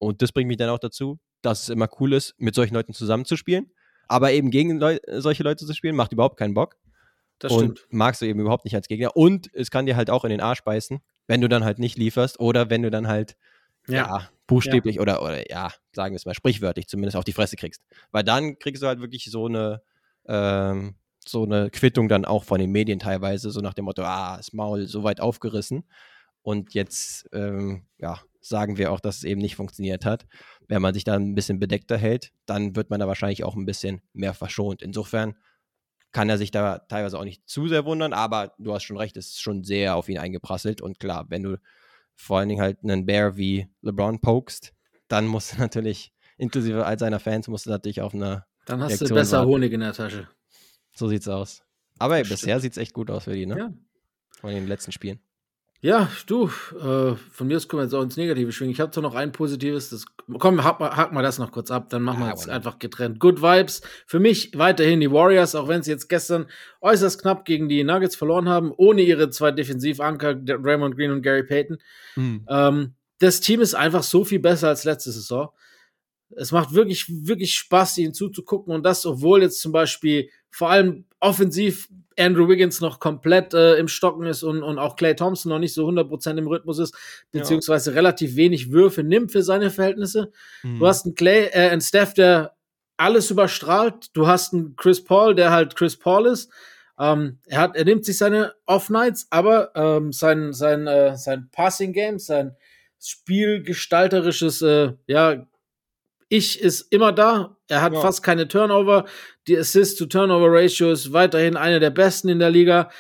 und das bringt mich dann auch dazu, dass es immer cool ist, mit solchen Leuten zusammenzuspielen, aber eben gegen Leu solche Leute zu spielen, macht überhaupt keinen Bock Das und stimmt. magst du eben überhaupt nicht als Gegner. Und es kann dir halt auch in den Arsch beißen, wenn du dann halt nicht lieferst oder wenn du dann halt, ja, buchstäblich Oder, oder ja, sagen wir es mal sprichwörtlich zumindest auf die Fresse kriegst. Weil dann kriegst du halt wirklich so eine, ähm, so eine Quittung dann auch von den Medien teilweise, so nach dem Motto, ah, das Maul so weit aufgerissen. Und jetzt, ähm, ja, sagen wir auch, dass es eben nicht funktioniert hat. Wenn man sich da ein bisschen bedeckter hält, dann wird man da wahrscheinlich auch ein bisschen mehr verschont. Insofern kann er sich da teilweise auch nicht zu sehr wundern, aber du hast schon recht, es ist schon sehr auf ihn eingeprasselt. Und klar, wenn du vor allen Dingen halt einen Bear wie LeBron pokst, dann musst du natürlich, inklusive all seiner Fans, musst du natürlich auf eine, Dann hast Reaktion du besser warten. Honig in der Tasche. so sieht's aus. Aber ey, bisher sieht's echt gut aus für die, ne? Ja. Von den letzten Spielen. Ja, du, äh, von mir aus können wir jetzt auch ins Negative schwingen. Ich habe zwar noch ein positives, das, komm, hack mal, hack mal das noch kurz ab, dann machen wir Ah, jetzt einfach getrennt. Good Vibes. Für mich weiterhin die Warriors, auch wenn sie jetzt gestern äußerst knapp gegen die Nuggets verloren haben, ohne ihre zwei Defensivanker, Raymond Green und Gary Payton. Ähm, das Team ist einfach so viel besser als letzte Saison. Es macht wirklich, wirklich Spaß, ihnen zuzugucken und das, obwohl jetzt zum Beispiel vor allem offensiv Andrew Wiggins noch komplett äh, im Stocken ist und, und auch Clay Thompson noch nicht so 100% im Rhythmus ist, Ja. beziehungsweise relativ wenig Würfe nimmt für seine Verhältnisse. Mhm. Du hast einen Clay, äh, einen Steph, der alles überstrahlt. Du hast einen Chris Paul, der halt Chris Paul ist. Ähm, er, hat, er nimmt sich seine Off-Nights, aber ähm, sein, sein, äh, sein Passing-Game, sein spielgestalterisches äh, ja, Ich ist immer da. Er hat ja. fast keine Turnover. Die Assist-to-Turnover-Ratio ist weiterhin eine der besten in der Liga.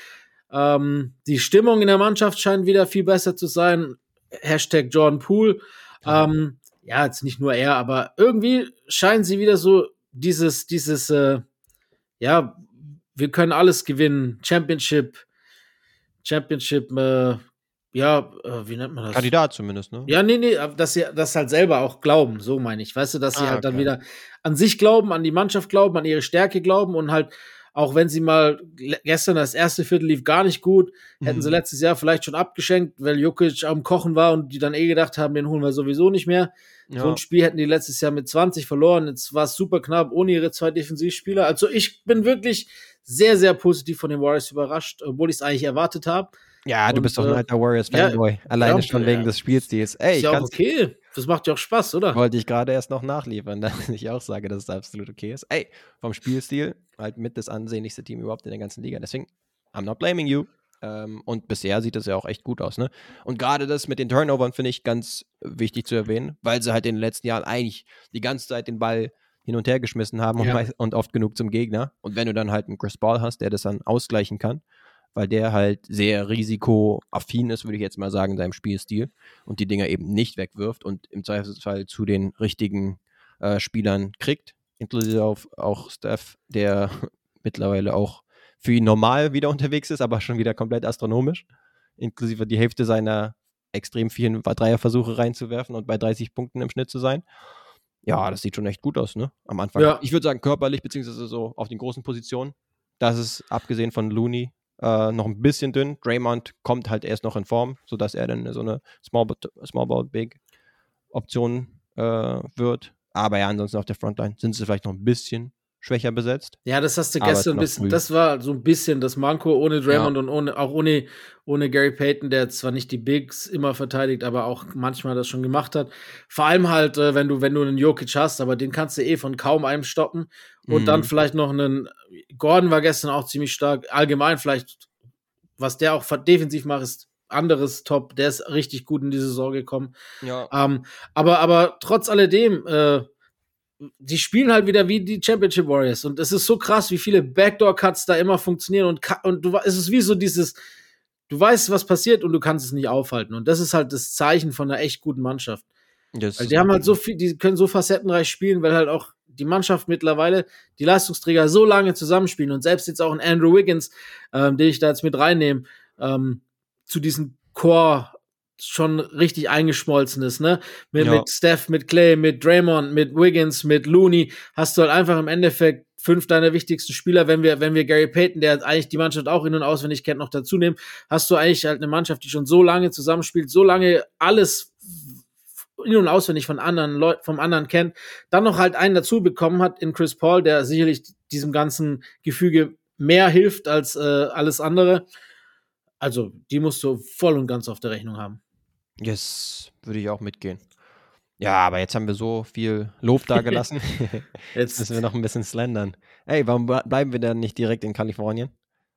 Ähm, die Stimmung in der Mannschaft scheint wieder viel besser zu sein. Hashtag Jordan Poole. Ähm, ja, jetzt nicht nur er, aber irgendwie scheinen sie wieder so dieses, dieses, äh, ja, wir können alles gewinnen. Championship, Championship, äh, ja, äh, wie nennt man das? Kandidat zumindest, ne? Ja, nee, nee, dass sie das halt selber auch glauben, so meine ich. Weißt du, dass sie ah, halt okay. dann wieder an sich glauben, an die Mannschaft glauben, an ihre Stärke glauben und halt auch wenn sie mal gestern das erste Viertel lief gar nicht gut, hätten mhm. sie letztes Jahr vielleicht schon abgeschenkt, weil Jukic am Kochen war und die dann eh gedacht haben, den holen wir sowieso nicht mehr. Ja. So ein Spiel hätten die letztes Jahr mit 20 verloren. Jetzt war es super knapp ohne ihre zwei Defensivspieler. Also ich bin wirklich sehr, sehr positiv von den Warriors überrascht, obwohl ich es eigentlich erwartet habe. Ja, du und, bist doch ein äh, alter Warriors-Fanboy. Ja, Alleine ja, schon wegen des Spielstils. Ey, ist ja auch okay. Das macht ja auch Spaß, oder? Wollte ich gerade erst noch nachliefern, dass ich auch sage, dass es absolut okay ist. Ey, vom Spielstil halt mit das ansehnlichste Team überhaupt in der ganzen Liga. Deswegen, I'm not blaming you. Ähm, und bisher sieht es ja auch echt gut aus, ne? Und gerade das mit den Turnovern finde ich ganz wichtig zu erwähnen, weil sie halt in den letzten Jahren eigentlich die ganze Zeit den Ball hin und her geschmissen haben ja. und, und, oft genug zum Gegner. Und wenn du dann halt einen Chris Ball hast, der das dann ausgleichen kann, weil der halt sehr risikoaffin ist, würde ich jetzt mal sagen, in seinem Spielstil und die Dinger eben nicht wegwirft und im Zweifelsfall zu den richtigen äh, Spielern kriegt, inklusive auch, auch Steph, der mittlerweile auch für ihn normal wieder unterwegs ist, aber schon wieder komplett astronomisch, inklusive die Hälfte seiner extrem vielen Dreierversuche reinzuwerfen und bei 30 Punkten im Schnitt zu sein. Ja, das sieht schon echt gut aus, ne? Am Anfang. Ja. Ich würde sagen, körperlich, beziehungsweise so auf den großen Positionen. Das ist abgesehen von Looney äh, noch ein bisschen dünn. Draymond kommt halt erst noch in Form, sodass er dann so eine Small, Ball Big Option äh, wird. Aber ja, ansonsten auf der Frontline sind sie vielleicht noch ein bisschen schwächer besetzt. Ja, das hast du gestern ein bisschen, früh. das war so ein bisschen das Manko ohne Draymond ja. und ohne, auch ohne, ohne Gary Payton, der zwar nicht die Bigs immer verteidigt, aber auch manchmal das schon gemacht hat. Vor allem halt, äh, wenn du, wenn du einen Jokic hast, aber den kannst du eh von kaum einem stoppen. Und mhm. dann vielleicht noch einen, Gordon war gestern auch ziemlich stark. Allgemein vielleicht, was der auch defensiv macht, ist anderes Top. Der ist richtig gut in die Saison gekommen. Ja. Ähm, aber, aber trotz alledem, äh, die spielen halt wieder wie die Championship Warriors. Und es ist so krass, wie viele Backdoor-Cuts da immer funktionieren. Und, und du, es ist wie so dieses, du weißt, was passiert und du kannst es nicht aufhalten. Und das ist halt das Zeichen von einer echt guten Mannschaft. Das weil die haben halt so viel, die können so facettenreich spielen, weil halt auch die Mannschaft mittlerweile, die Leistungsträger so lange zusammenspielen und selbst jetzt auch ein Andrew Wiggins, ähm, den ich da jetzt mit reinnehme, ähm, zu diesen Core schon richtig eingeschmolzen ist, ne? Mit, ja. mit Steph, mit Clay, mit Draymond, mit Wiggins, mit Looney, hast du halt einfach im Endeffekt fünf deiner wichtigsten Spieler, wenn wir, wenn wir Gary Payton, der eigentlich die Mannschaft auch in- und auswendig kennt, noch dazu nehmen, hast du eigentlich halt eine Mannschaft, die schon so lange zusammenspielt, so lange alles in- und auswendig von anderen Leuten, vom anderen kennt, dann noch halt einen dazu bekommen hat in Chris Paul, der sicherlich diesem ganzen Gefüge mehr hilft als äh, alles andere. Also, die musst du voll und ganz auf der Rechnung haben. Yes, würde ich auch mitgehen. Ja, aber jetzt haben wir so viel Lob da gelassen. jetzt müssen wir noch ein bisschen slendern. Ey, warum bleiben wir dann nicht direkt in Kalifornien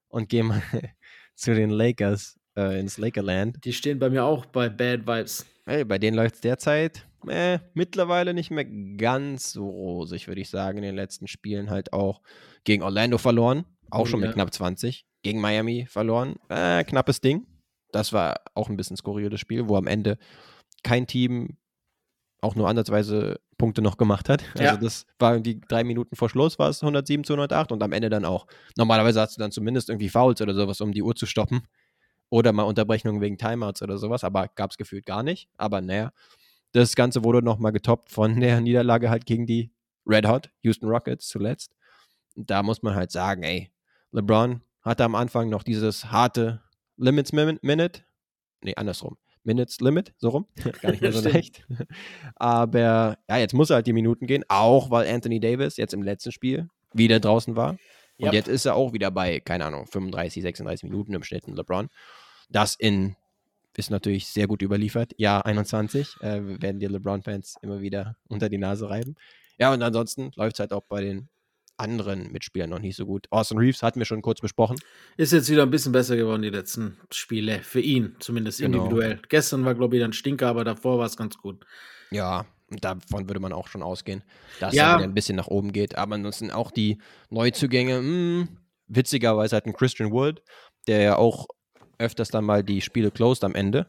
und gehen mal zu den Lakers äh, ins Lakerland? Die stehen bei mir auch bei Bad Vibes. Hey, bei denen läuft es derzeit äh, mittlerweile nicht mehr ganz so rosig, würde ich sagen. In den letzten Spielen halt auch gegen Orlando verloren, auch schon ja. mit knapp 20. Gegen Miami verloren, äh, knappes Ding das war auch ein bisschen skurril, das Spiel, wo am Ende kein Team auch nur ansatzweise Punkte noch gemacht hat. Also ja. das war irgendwie drei Minuten vor Schluss, war es 107 zu 108 und am Ende dann auch. Normalerweise hast du dann zumindest irgendwie Fouls oder sowas, um die Uhr zu stoppen. Oder mal Unterbrechungen wegen Timeouts oder sowas, aber gab es gefühlt gar nicht. Aber naja, das Ganze wurde nochmal getoppt von der Niederlage halt gegen die Red Hot, Houston Rockets zuletzt. Und da muss man halt sagen, ey, LeBron hatte am Anfang noch dieses harte Limits Minute. Nee, andersrum. Minutes Limit, so rum. Gar nicht mehr so leicht. Aber ja, jetzt muss er halt die Minuten gehen, auch weil Anthony Davis jetzt im letzten Spiel wieder draußen war. Und yep. jetzt ist er auch wieder bei, keine Ahnung, 35, 36 Minuten im Schnitt in LeBron. Das in ist natürlich sehr gut überliefert. Ja, 21 äh, werden die LeBron-Fans immer wieder unter die Nase reiben. Ja, und ansonsten läuft es halt auch bei den anderen Mitspielern noch nicht so gut. Austin Reeves hatten wir schon kurz besprochen. Ist jetzt wieder ein bisschen besser geworden, die letzten Spiele. Für ihn, zumindest genau. individuell. Gestern war, glaube ich, ein Stinker, aber davor war es ganz gut. Ja, davon würde man auch schon ausgehen, dass ja. er ein bisschen nach oben geht. Aber ansonsten auch die Neuzugänge, mh, hm, witzigerweise halt ein Christian Wood, der ja auch öfters dann mal die Spiele closed am Ende.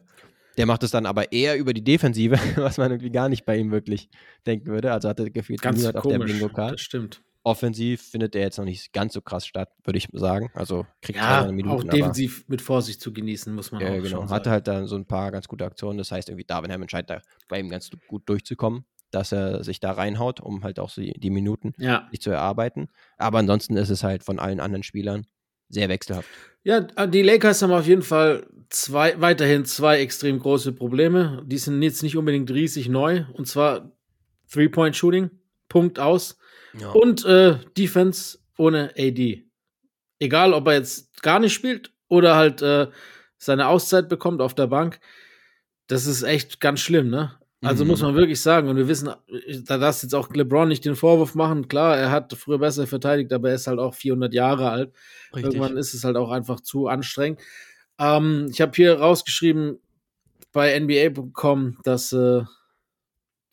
Der macht es dann aber eher über die Defensive, was man irgendwie gar nicht bei ihm wirklich denken würde. Also hat er gefühlt Ganz komisch, auf der Bingo-Card. Das stimmt. Offensiv findet er jetzt noch nicht ganz so krass statt, würde ich sagen. Also kriegt ja, Minuten, auch defensiv mit Vorsicht zu genießen, muss man ja, auch genau. Hatte halt dann so ein paar ganz gute Aktionen. Das heißt, irgendwie Darwin Hammond scheint da bei ihm ganz gut durchzukommen, dass er sich da reinhaut, um halt auch so die, die Minuten ja. sich zu erarbeiten. Aber ansonsten ist es halt von allen anderen Spielern sehr wechselhaft. Ja, die Lakers haben auf jeden Fall zwei, weiterhin zwei extrem große Probleme. Die sind jetzt nicht unbedingt riesig neu. Und zwar Three-Point-Shooting, Punkt aus. Ja. Und äh, Defense ohne AD. Egal, ob er jetzt gar nicht spielt oder halt äh, seine Auszeit bekommt auf der Bank. Das ist echt ganz schlimm, ne? Also mhm. muss man wirklich sagen, und wir wissen, da darfst jetzt auch LeBron nicht den Vorwurf machen. Klar, er hat früher besser verteidigt, aber er ist halt auch 400 Jahre alt. Richtig. Irgendwann ist es halt auch einfach zu anstrengend. Ähm, ich habe hier rausgeschrieben bei NBA.com, dass äh,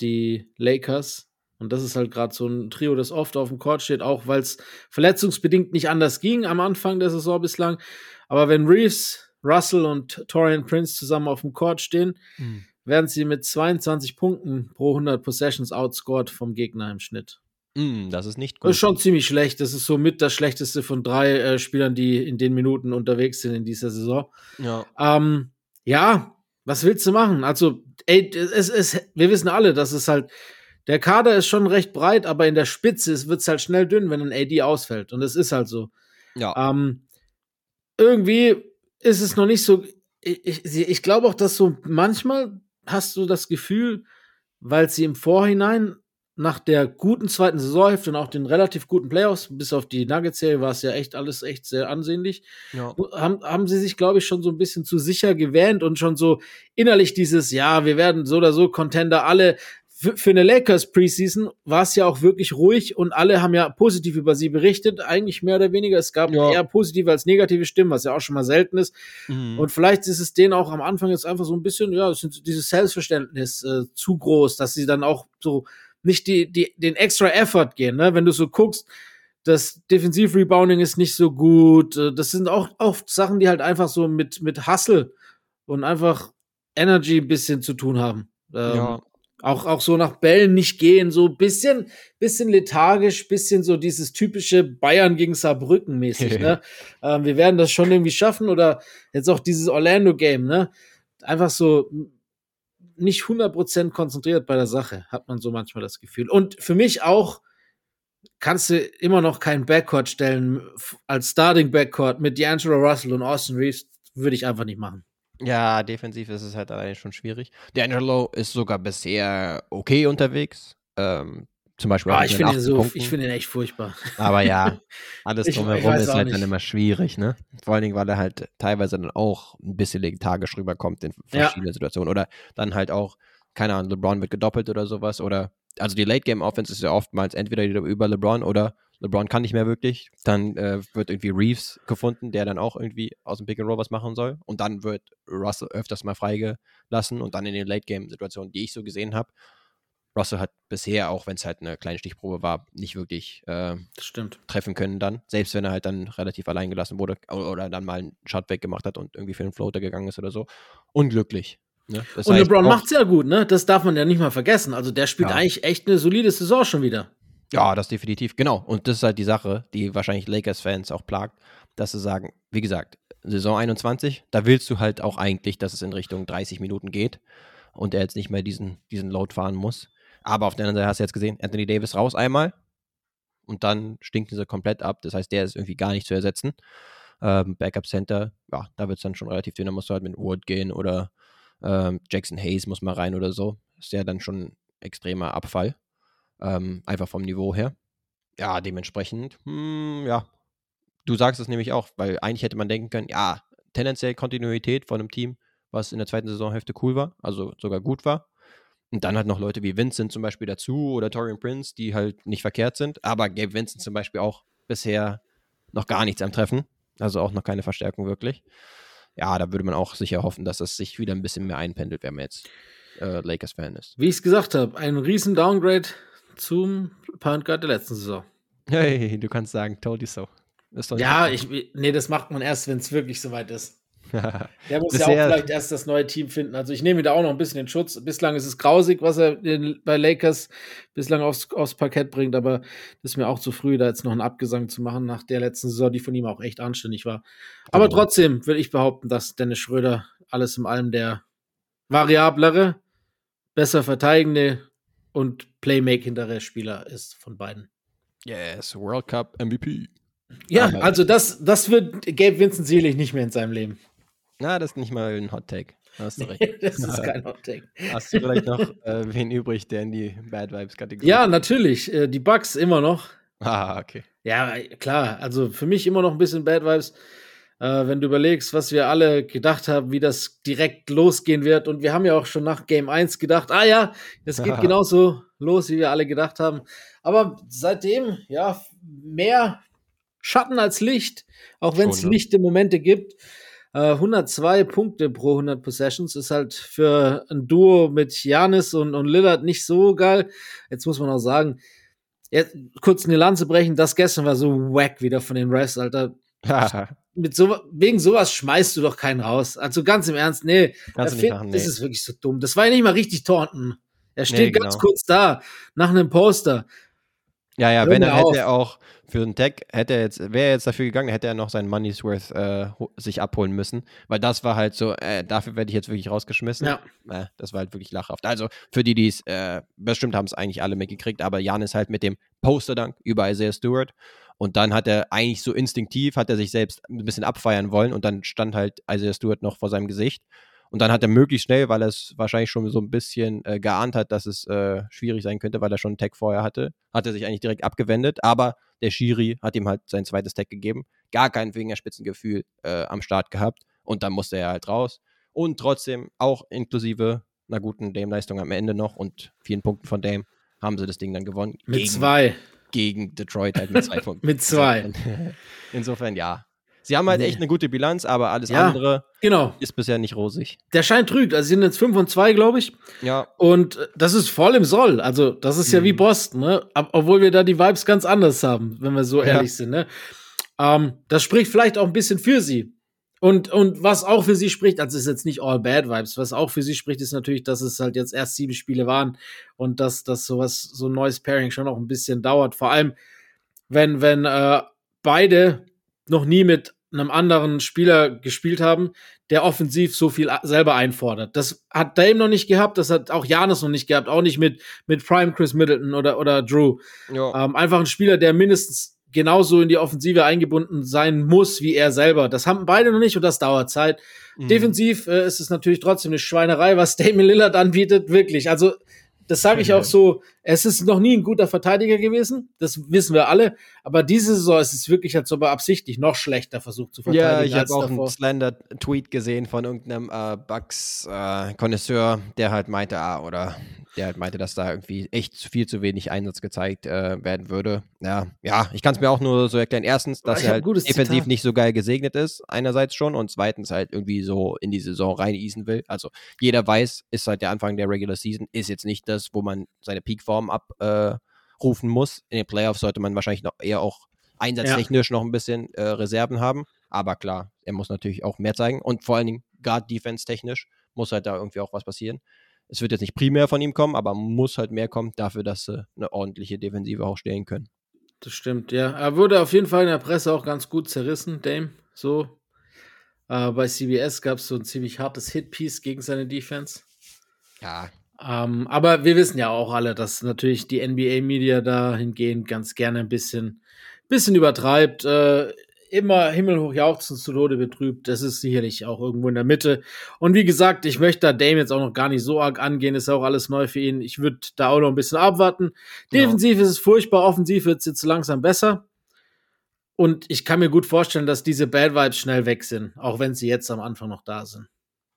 die Lakers und das ist halt gerade so ein Trio, das oft auf dem Court steht, auch weil es verletzungsbedingt nicht anders ging am Anfang der Saison bislang. Aber wenn Reeves, Russell und Torian Prince zusammen auf dem Court stehen, mhm. werden sie mit 22 Punkten pro 100 Possessions outscored vom Gegner im Schnitt. Mm, das ist nicht gut. Das ist schon ziemlich schlecht. Das ist somit das schlechteste von drei äh, Spielern, die in den Minuten unterwegs sind in dieser Saison. Ja. Ähm, ja, was willst du machen? Also, ey, es, es, wir wissen alle, dass es halt der Kader ist schon recht breit, aber in der Spitze wird es halt schnell dünn, wenn ein AD ausfällt. Und es ist halt so. Ja. Ähm, irgendwie ist es noch nicht so. Ich, ich, ich glaube auch, dass so manchmal hast du das Gefühl, weil sie im Vorhinein nach der guten zweiten Saisonhälfte und auch den relativ guten Playoffs, bis auf die Nuggets-Serie war es ja echt alles echt sehr ansehnlich, ja. haben, haben sie sich, glaube ich, schon so ein bisschen zu sicher gewähnt und schon so innerlich dieses, ja, wir werden so oder so Contender alle für eine Lakers Preseason war es ja auch wirklich ruhig und alle haben ja positiv über sie berichtet, eigentlich mehr oder weniger. Es gab ja. eher positive als negative Stimmen, was ja auch schon mal selten ist. Mhm. Und vielleicht ist es denen auch am Anfang jetzt einfach so ein bisschen, ja, dieses Selbstverständnis äh, zu groß, dass sie dann auch so nicht die, die, den extra Effort gehen, ne? Wenn du so guckst, das Defensiv-Rebounding ist nicht so gut. Äh, das sind auch oft Sachen, die halt einfach so mit, mit Hustle und einfach Energy ein bisschen zu tun haben. Ähm, ja. Auch, auch so nach Bällen nicht gehen, so bisschen, bisschen lethargisch, bisschen so dieses typische Bayern gegen Saarbrücken mäßig, ne? Ähm, wir werden das schon irgendwie schaffen oder jetzt auch dieses Orlando-Game, ne? Einfach so nicht 100% konzentriert bei der Sache, hat man so manchmal das Gefühl. Und für mich auch, kannst du immer noch kein Backcourt stellen als Starting Backcourt mit D'Angelo Russell und Austin Reeves, würde ich einfach nicht machen. Ja, defensiv ist es halt alleine schon schwierig. D'Angelo ist sogar bisher okay unterwegs. Ähm, zum Beispiel. Ah, ich finde ihn, so, find ihn echt furchtbar. Aber ja, alles drumherum ist halt nicht. dann immer schwierig, ne? Vor allen Dingen, weil er halt teilweise dann auch ein bisschen lethargisch rüberkommt in verschiedenen ja. Situationen. Oder dann halt auch, keine Ahnung, LeBron wird gedoppelt oder sowas. Oder, also die Late-Game-Offense ist ja oftmals entweder über LeBron oder LeBron kann nicht mehr wirklich. Dann äh, wird irgendwie Reeves gefunden, der dann auch irgendwie aus dem Pick and Roll was machen soll. Und dann wird Russell öfters mal freigelassen und dann in den Late-Game-Situationen, die ich so gesehen habe. Russell hat bisher, auch wenn es halt eine kleine Stichprobe war, nicht wirklich äh, treffen können dann. Selbst wenn er halt dann relativ allein gelassen wurde oder dann mal einen Shot weggemacht hat und irgendwie für einen Floater gegangen ist oder so. Unglücklich. Ne? und LeBron macht es ja gut, ne? Das darf man ja nicht mal vergessen. Also der spielt ja. eigentlich echt eine solide Saison schon wieder. Ja, das definitiv, genau. Und das ist halt die Sache, die wahrscheinlich Lakers-Fans auch plagt, dass sie sagen, wie gesagt, Saison 21, da willst du halt auch eigentlich, dass es in Richtung 30 Minuten geht und er jetzt nicht mehr diesen, diesen Load fahren muss. Aber auf der anderen Seite hast du jetzt gesehen, Anthony Davis raus einmal und dann stinken sie komplett ab. Das heißt, der ist irgendwie gar nicht zu ersetzen. Ähm, Backup Center, ja, da wird es dann schon relativ dünn. Da musst du halt mit Wood gehen oder ähm, Jackson Hayes muss mal rein oder so. Ist ja dann schon ein extremer Abfall. Ähm, einfach vom Niveau her. Ja, dementsprechend, hm, ja. Du sagst es nämlich auch, weil eigentlich hätte man denken können, ja, tendenziell Kontinuität von einem Team, was in der zweiten Saisonhälfte cool war, also sogar gut war. Und dann halt noch Leute wie Vincent zum Beispiel dazu oder Torian Prince, die halt nicht verkehrt sind. Aber Gabe Vincent zum Beispiel auch bisher noch gar nichts am Treffen. Also auch noch keine Verstärkung wirklich. Ja, da würde man auch sicher hoffen, dass es sich wieder ein bisschen mehr einpendelt, wenn man jetzt äh, Lakers-Fan ist. Wie ich es gesagt habe, ein riesen Downgrade zum Point Guard der letzten Saison. Hey, du kannst sagen, told you so. ja, ich, nee, das macht man erst, wenn es wirklich soweit ist. Der muss ja auch vielleicht erst das neue Team finden. Also ich nehme da auch noch ein bisschen den Schutz. Bislang ist es grausig, was er bei Lakers bislang aufs, aufs Parkett bringt, aber das ist mir auch zu früh, da jetzt noch einen Abgesang zu machen nach der letzten Saison, die von ihm auch echt anständig war. Aber genau. trotzdem will ich behaupten, dass Dennis Schröder alles in allem der variablere, besser verteidigende und playmakendere Spieler ist von beiden. Yes, World Cup MVP. Ja, also das, das wird Gabe Vincent sicherlich nicht mehr in seinem Leben. Na, das ist nicht mal ein Hot Take. Hast du recht. das ist kein Hot Take. Hast du vielleicht noch äh, wen übrig, der in die Bad Vibes-Kategorie Ja, natürlich. Äh, die Bugs immer noch. Ah, okay. Ja, klar. Also für mich immer noch ein bisschen Bad Vibes. Äh, wenn du überlegst, was wir alle gedacht haben, wie das direkt losgehen wird. Und wir haben ja auch schon nach Game 1 gedacht, ah ja, es geht genauso los, wie wir alle gedacht haben. Aber seitdem, ja, mehr Schatten als Licht, auch wenn es ne? lichte Momente gibt. 102 äh, Punkte pro 100 Possessions ist halt für ein Duo mit Janis und, und Lillard nicht so geil. Jetzt muss man auch sagen, jetzt kurz eine Lanze brechen, das gestern war so wack wieder von den Refs, Alter. Mit so, wegen sowas schmeißt du doch keinen raus. Also ganz im Ernst, nee. Kannst du machen, nee. Das ist wirklich so dumm. Das war ja nicht mal richtig Taunton. Er steht nee, genau. ganz kurz da, nach einem Poster. Ja, ja, wenn er hätte er auch für einen Tag, hätte er jetzt, wäre er jetzt dafür gegangen, hätte er noch seinen Money's Worth äh, sich abholen müssen. Weil das war halt so, äh, dafür werde ich jetzt wirklich rausgeschmissen. Ja. Äh, das war halt wirklich lachhaft. Also für die, die es, äh, bestimmt haben es eigentlich alle mitgekriegt, aber Jan ist halt mit dem Poster-Dank über Isaiah Stewart. Und dann hat er eigentlich so instinktiv, hat er sich selbst ein bisschen abfeiern wollen und dann stand halt Isaiah Stewart noch vor seinem Gesicht. Und dann hat er möglichst schnell, weil er es wahrscheinlich schon so ein bisschen äh, geahnt hat, dass es äh, schwierig sein könnte, weil er schon einen Tag vorher hatte, hat er sich eigentlich direkt abgewendet. Aber der Schiri hat ihm halt sein zweites Tag gegeben. Gar kein Fingerspitzengefühl äh, am Start gehabt. Und dann musste er halt raus. Und trotzdem, auch inklusive einer guten Dame-Leistung am Ende noch und vielen Punkten von Dame, haben sie das Ding dann gewonnen. Mit zwei. Gegen Detroit halt mit zwei Punkten. mit zwei. Insofern, ja. Sie haben halt nee. echt eine gute Bilanz, aber alles ja, andere genau. ist bisher nicht rosig. Der Schein trügt. Also sie sind jetzt 5 und 2, glaube ich. Ja. Und äh, das ist voll im Soll. Also, das ist mhm. ja wie mhm. Boston, ne? Obwohl wir da die Vibes ganz anders haben, wenn wir so ja. ehrlich sind, ne? Ähm, das spricht vielleicht auch ein bisschen für sie. Und, und was auch für sie spricht, also ist jetzt nicht all bad vibes, was auch für sie spricht, ist natürlich, dass es halt jetzt erst sieben Spiele waren und dass, dass sowas, so ein neues Pairing schon auch ein bisschen dauert. Vor allem, wenn, wenn äh, beide noch nie mit einem anderen Spieler gespielt haben, der offensiv so viel selber einfordert. Das hat Dame noch nicht gehabt, das hat auch Janis noch nicht gehabt, auch nicht mit, mit Prime Chris Middleton oder, oder Drew. Ähm, einfach ein Spieler, der mindestens genauso in die Offensive eingebunden sein muss wie er selber. Das haben beide noch nicht und das dauert Zeit. Mhm. Defensiv äh, ist es natürlich trotzdem eine Schweinerei, was Damien Lillard anbietet, wirklich. Also das sage ich auch so, es ist noch nie ein guter Verteidiger gewesen, das wissen wir alle, aber diese Saison ist es wirklich, als ob er absichtlich noch schlechter versucht zu verteidigen. Ja, ich habe auch davor. einen Slender-Tweet gesehen von irgendeinem äh, Bugs-Konnoisseur, äh, der halt meinte, ah, oder der halt meinte, dass da irgendwie echt viel zu wenig Einsatz gezeigt äh, werden würde. Ja, ja, ich kann es mir auch nur so erklären. Erstens, dass er halt defensiv Zitat. nicht so geil gesegnet ist, einerseits schon, und zweitens halt irgendwie so in die Saison reineisen will. Also jeder weiß, ist halt der Anfang der Regular Season, ist jetzt nicht das, wo man seine Peakform abrufen äh, muss. In den Playoffs sollte man wahrscheinlich noch eher auch einsatztechnisch ja. noch ein bisschen äh, Reserven haben. Aber klar, er muss natürlich auch mehr zeigen und vor allen Dingen Guard Defense technisch muss halt da irgendwie auch was passieren es wird jetzt nicht primär von ihm kommen, aber muss halt mehr kommen dafür, dass sie eine ordentliche Defensive auch stellen können. Das stimmt, ja. Er wurde auf jeden Fall in der Presse auch ganz gut zerrissen, Dame. So. Äh, bei CBS gab es so ein ziemlich hartes Hitpiece gegen seine Defense. Ja. Ähm, aber wir wissen ja auch alle, dass natürlich die NBA-Media dahingehend ganz gerne ein bisschen, bisschen übertreibt. Äh, immer himmelhoch jauchzend zu Tode betrübt. Das ist sicherlich auch irgendwo in der Mitte. Und wie gesagt, ich möchte da Dame jetzt auch noch gar nicht so arg angehen. Ist auch alles neu für ihn. Ich würde da auch noch ein bisschen abwarten. Defensiv ist es furchtbar, offensiv wird es jetzt langsam besser. Und ich kann mir gut vorstellen, dass diese Bad Vibes schnell weg sind, auch wenn sie jetzt am Anfang noch da sind.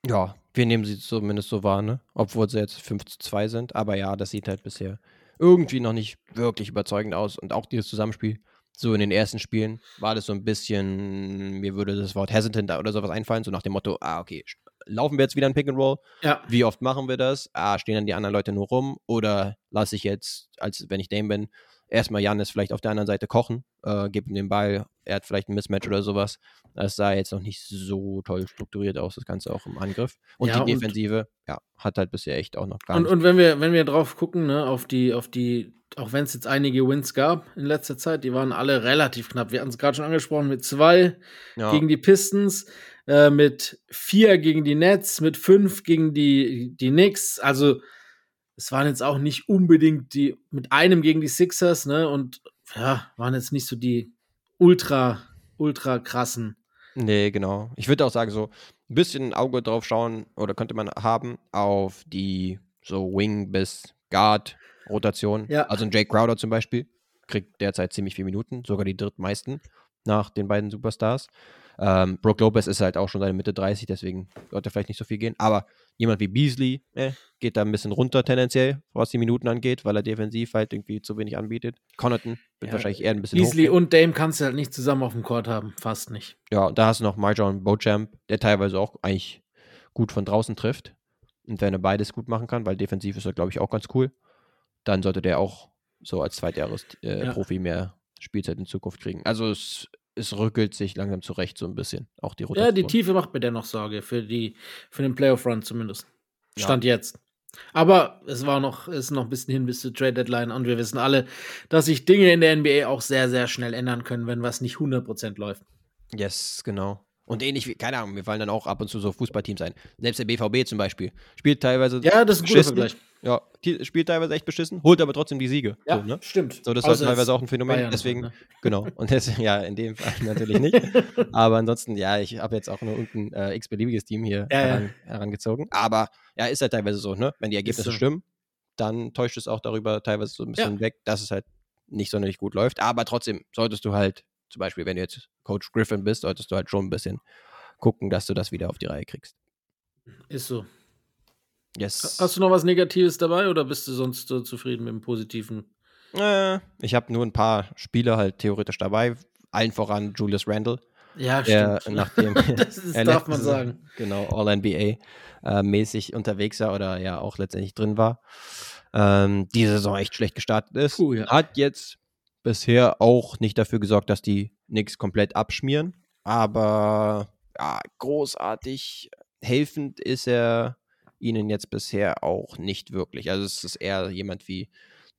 Ja, wir nehmen sie zumindest so wahr, ne? Obwohl sie jetzt 5 zu 2 sind. Aber ja, das sieht halt bisher irgendwie noch nicht wirklich überzeugend aus. Und auch dieses Zusammenspiel, so in den ersten Spielen, war das so ein bisschen, mir würde das Wort hesitant oder sowas einfallen, so nach dem Motto, ah, okay, laufen wir jetzt wieder ein Pick and Roll? Ja. Wie oft machen wir das? Ah, stehen dann die anderen Leute nur rum? Oder lasse ich jetzt, als wenn ich Dame bin, erstmal Janis vielleicht auf der anderen Seite kochen, äh, gebe ihm den Ball, er hat vielleicht ein Mismatch oder sowas. Das sah jetzt noch nicht so toll strukturiert aus, das Ganze auch im Angriff. Und Ja, die und- Defensive, ja, hat halt bisher echt auch noch gar Und, nicht. und wenn wir, wenn wir drauf gucken, ne, auf die, auf die, auch wenn es jetzt einige Wins gab in letzter Zeit, die waren alle relativ knapp. Wir hatten es gerade schon angesprochen, mit zwei ja, gegen die Pistons, äh, mit vier gegen die Nets, mit fünf gegen die, die Knicks. Also es waren jetzt auch nicht unbedingt die, mit einem gegen die Sixers, ne? Und ja, waren jetzt nicht so die ultra, ultra krassen. nee, genau. Ich würde auch sagen, so ein bisschen ein Auge drauf schauen oder könnte man haben auf die so Wing bis Guard Rotation. Ja. Also ein Jake Crowder zum Beispiel kriegt derzeit ziemlich viele Minuten, sogar die drittmeisten nach den beiden Superstars. Ähm, Brook Lopez ist halt auch schon seine Mitte 30, deswegen sollte vielleicht nicht so viel gehen. Aber jemand wie Beasley äh, geht da ein bisschen runter tendenziell, was die Minuten angeht, weil er defensiv halt irgendwie zu wenig anbietet. Connaughton wird Ja, wahrscheinlich eher ein bisschen Beasley hochgehen. und Dame kannst du halt nicht zusammen auf dem Court haben. Fast nicht. Ja, und da hast du noch Marjon Beauchamp, der teilweise auch eigentlich gut von draußen trifft. Und wenn er beides gut machen kann, weil defensiv ist er, glaube ich, auch ganz cool, dann sollte der auch so als Zweitjahres-Profi äh, Ja. Profi mehr Spielzeit in Zukunft kriegen. Also es, es rückelt sich langsam zurecht, so ein bisschen. Auch die Ja, Rotation. die Tiefe macht mir dennoch Sorge für die für den Playoff-Run zumindest. Ja. Stand jetzt. Aber es war noch, ist noch ein bisschen hin bis zur Trade Deadline und wir wissen alle, dass sich Dinge in der NBA auch sehr, sehr schnell ändern können, wenn was nicht 100% läuft. Yes, genau. Und ähnlich wie, keine Ahnung, mir fallen dann auch ab und zu so Fußballteams ein. Selbst der BVB zum Beispiel spielt teilweise Ja, das ist ein guter. Vergleich. Ja, die, spielt teilweise echt beschissen, holt aber trotzdem die Siege. Ja, so, ne? stimmt. So, das ist teilweise auch ein Phänomen. Bayern, deswegen, ne? genau. Und das, ja, in dem Fall natürlich nicht. Aber ansonsten, ja, ich habe jetzt auch nur irgendein äh, x-beliebiges Team hier Ja, ja. heran, herangezogen. Aber ja, ist halt teilweise so, ne? Wenn die Ergebnisse so. stimmen, dann täuscht es auch darüber teilweise so ein bisschen weg, dass es halt nicht sonderlich gut läuft. Aber trotzdem solltest du halt, zum Beispiel, wenn du jetzt Coach Griffin bist, solltest du halt schon ein bisschen gucken, dass du das wieder auf die Reihe kriegst. Ist so. Yes. Hast du noch was Negatives dabei oder bist du sonst so zufrieden mit dem Positiven? Äh, ich habe nur ein paar Spieler halt theoretisch dabei. Allen voran Julius Randle. Ja, der stimmt. nachdem das ist, er darf man sagen. Genau, All-NBA äh, mäßig unterwegs war oder ja auch letztendlich drin war. Ähm, die Saison echt schlecht gestartet ist. Puh, ja. Hat jetzt bisher auch nicht dafür gesorgt, dass die Knicks komplett abschmieren. Aber ja, großartig helfend ist er ihnen jetzt bisher auch nicht wirklich. Also es ist eher jemand wie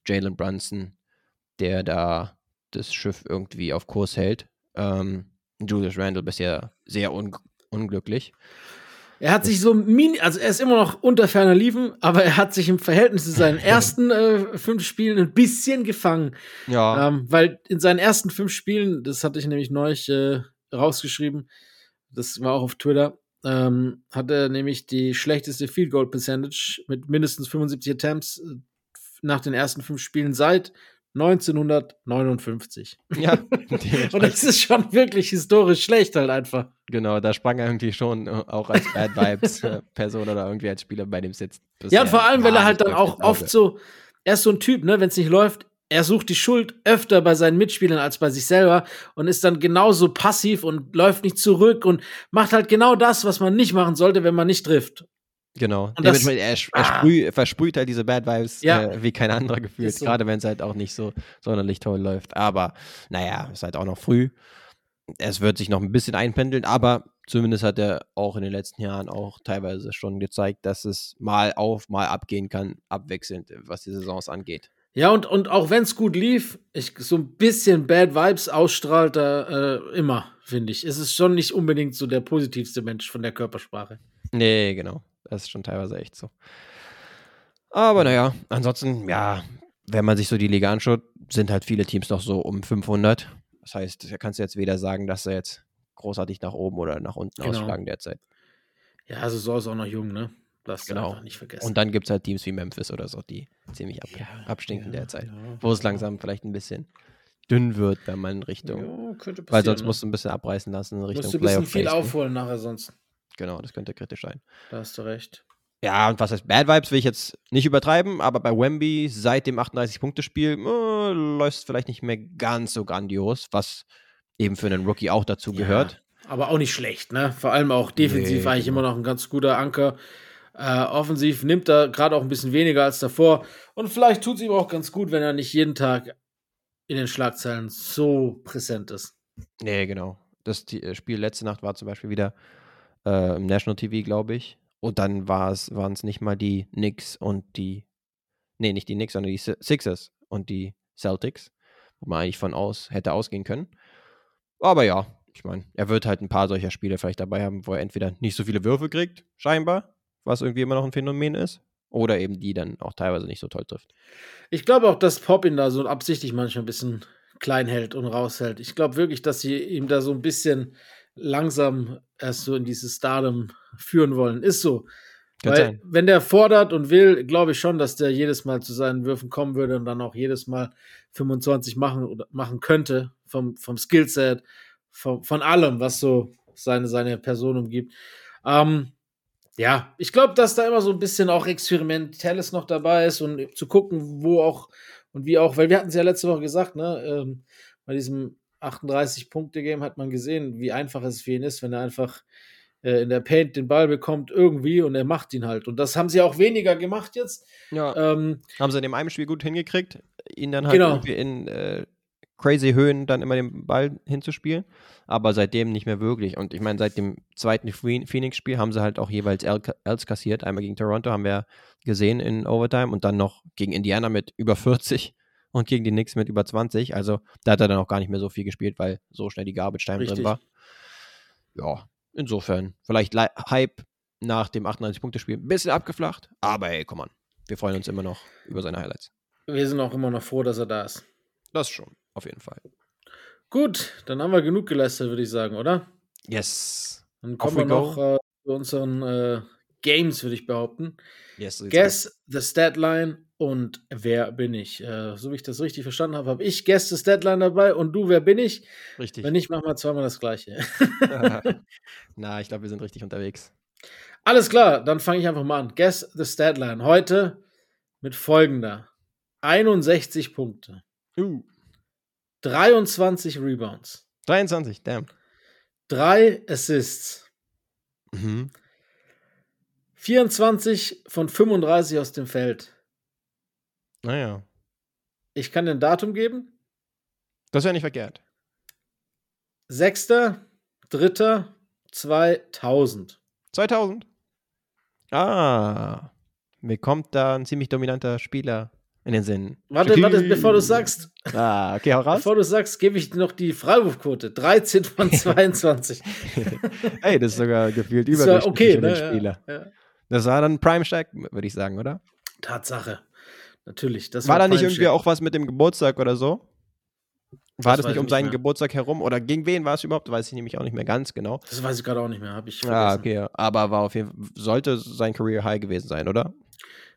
Jalen Brunson, der da das Schiff irgendwie auf Kurs hält. Ähm, Julius Randle bisher sehr un unglücklich. Er hat sich so mini, also er ist immer noch unter ferner Liefen, aber er hat sich im Verhältnis zu seinen ersten äh, fünf Spielen ein bisschen gefangen. Ja, Ähm, weil in seinen ersten fünf Spielen, das hatte ich nämlich neulich äh, rausgeschrieben, das war auch auf Twitter, ähm, hat er nämlich die schlechteste Field Goal Percentage mit mindestens 75 Attempts äh, nach den ersten fünf Spielen seit 1959. ja. Und das ist schon wirklich historisch schlecht halt einfach. genau, da sprang er irgendwie schon äh, auch als Bad Vibes äh, Person oder irgendwie als Spieler bei dem Sitz. Ja, und vor allem, weil er halt dann auch oft so, er ist so ein Typ, ne, wenn es nicht läuft, er sucht die Schuld öfter bei seinen Mitspielern als bei sich selber und ist dann genauso passiv und läuft nicht zurück und macht halt genau das, was man nicht machen sollte, wenn man nicht trifft. Genau. Und das- er, er Ah. sprüh, versprüht halt diese Bad Vibes Ja. äh, wie kein anderer gefühlt, so. gerade wenn es halt auch nicht so sonderlich toll läuft. Aber naja, ist halt auch noch früh. Es wird sich noch ein bisschen einpendeln, aber zumindest hat er auch in den letzten Jahren auch teilweise schon gezeigt, dass es mal auf, mal abgehen kann, abwechselnd, was die Saisons angeht. Ja, und, und auch wenn es gut lief, ich, so ein bisschen Bad Vibes ausstrahlt er äh, immer, finde ich. Es ist schon nicht unbedingt so der positivste Mensch von der Körpersprache. Nee, genau. Das ist schon teilweise echt so. Aber naja, ansonsten, ja, wenn man sich so die Liga anschaut, sind halt viele Teams noch so um 500. Das heißt, da kannst du jetzt weder sagen, dass sie jetzt großartig nach oben oder nach unten Genau. ausschlagen derzeit. Ja, Saison ist auch noch jung, ne? Das Genau. nicht vergessen. Und dann gibt es halt Teams wie Memphis oder so, die ziemlich ab, abstinken ja, derzeit. ja. Wo es langsam vielleicht ein bisschen dünn wird, wenn man in Richtung. Ja, weil sonst ne? musst du ein bisschen abreißen lassen in Richtung Musst du ein bisschen Playoff viel aufholen nachher sonst. Genau, das könnte kritisch sein. Da hast du recht. Ja, und was heißt Bad Vibes, will ich jetzt nicht übertreiben, aber bei Wemby seit dem 38-Punkte-Spiel äh, läuft es vielleicht nicht mehr ganz so grandios, was eben für einen Rookie auch dazu Ja, gehört. Aber auch nicht schlecht, ne? Vor allem auch defensiv Nee, eigentlich genau. immer noch ein ganz guter Anker. Äh, offensiv nimmt er gerade auch ein bisschen weniger als davor. Und vielleicht tut es ihm auch ganz gut, wenn er nicht jeden Tag in den Schlagzeilen so präsent ist. Nee, genau. Das äh, Spiel letzte Nacht war zum Beispiel wieder äh, im National TV, glaube ich. Und dann waren es nicht mal die Knicks und die, nee, nicht die Knicks, sondern die Si- Sixers und die Celtics, wo man eigentlich von aus hätte ausgehen können. Aber ja, ich meine, er wird halt ein paar solcher Spiele vielleicht dabei haben, wo er entweder nicht so viele Würfe kriegt, scheinbar, was irgendwie immer noch ein Phänomen ist, oder eben die dann auch teilweise nicht so toll trifft. Ich glaube auch, dass Pop ihn da so absichtlich manchmal ein bisschen klein hält und raushält. Ich glaube wirklich, dass sie ihm da so ein bisschen langsam erst so in dieses Stardom führen wollen. Ist so. Kann Weil, sein. wenn der fordert und will, glaube ich schon, dass der jedes Mal zu seinen Würfen kommen würde und dann auch jedes Mal 25 machen oder machen könnte vom, vom Skillset, vom, von allem, was so seine, seine Person umgibt. Ähm, ja, ich glaube, dass da immer so ein bisschen auch Experimentelles noch dabei ist und zu gucken, wo auch und wie auch, weil wir hatten es ja letzte Woche gesagt, ne, ähm, bei diesem 38-Punkte-Game hat man gesehen, wie einfach es für ihn ist, wenn er einfach äh, in der Paint den Ball bekommt irgendwie und er macht ihn halt. Und das haben sie auch weniger gemacht jetzt. Ja, Ähm, haben sie in dem einen Spiel gut hingekriegt, ihn dann halt Genau. irgendwie in äh, crazy Höhen dann immer den Ball hinzuspielen, aber seitdem nicht mehr wirklich. Und ich meine, seit dem zweiten Phoe- Phoenix-Spiel haben sie halt auch jeweils L- Ls kassiert. Einmal gegen Toronto haben wir gesehen in Overtime und dann noch gegen Indiana mit über 40 und gegen die Knicks mit über 20. Also da hat er dann auch gar nicht mehr so viel gespielt, weil so schnell die Garbage Time drin Richtig. war. Ja, insofern, vielleicht Hype nach dem 98-Punkte-Spiel ein bisschen abgeflacht, aber ey, komm on. Wir freuen uns immer noch über seine Highlights. wir sind auch immer noch froh, dass er da ist. Das schon, auf jeden Fall. Gut, dann haben wir genug geleistet, würde ich sagen, oder? Yes. Dann kommen wir noch äh, zu unseren äh, Games, würde ich behaupten. Yes. so Guess the Statline und wer bin ich? Äh, so wie ich das richtig verstanden habe, habe ich Guess the Statline dabei und du, wer bin ich? Richtig. Wenn nicht, machen wir zweimal das gleiche. Na, ich glaube, wir sind richtig unterwegs. Alles klar, dann fange ich einfach mal an. Guess the Statline. Heute mit folgender: 61 Punkte, Uh. 23 Rebounds, 23, damn. 3 Assists, Mhm. 24 von 35 aus dem Feld. Naja. Ich kann den Datum geben. Das ja nicht verkehrt. 6.3.2000. 2000. Ah. Mir kommt da ein ziemlich dominanter Spieler in den Sinn. Warte, warte, bevor du sagst, Ah, okay, hau raus. bevor du sagst, gebe ich dir noch die Freiwurfquote. 13 von 22. Ey, das ist sogar gefühlt Das war überdurchschnittlich okay, für den ne? Spieler. Ja, ja. Das war dann Prime Shack, würde ich sagen, oder? Tatsache. Natürlich. Das War da nicht irgendwie auch was mit dem Geburtstag oder so? War Das das, nicht ich um seinen mehr. Geburtstag herum? Oder gegen wen war es überhaupt? Weiß ich nämlich auch nicht mehr ganz genau. Das weiß ich gerade auch nicht mehr. Habe ich Ah, vergessen. okay. ja. Aber war auf jeden Fall, sollte sein Career High gewesen sein, oder?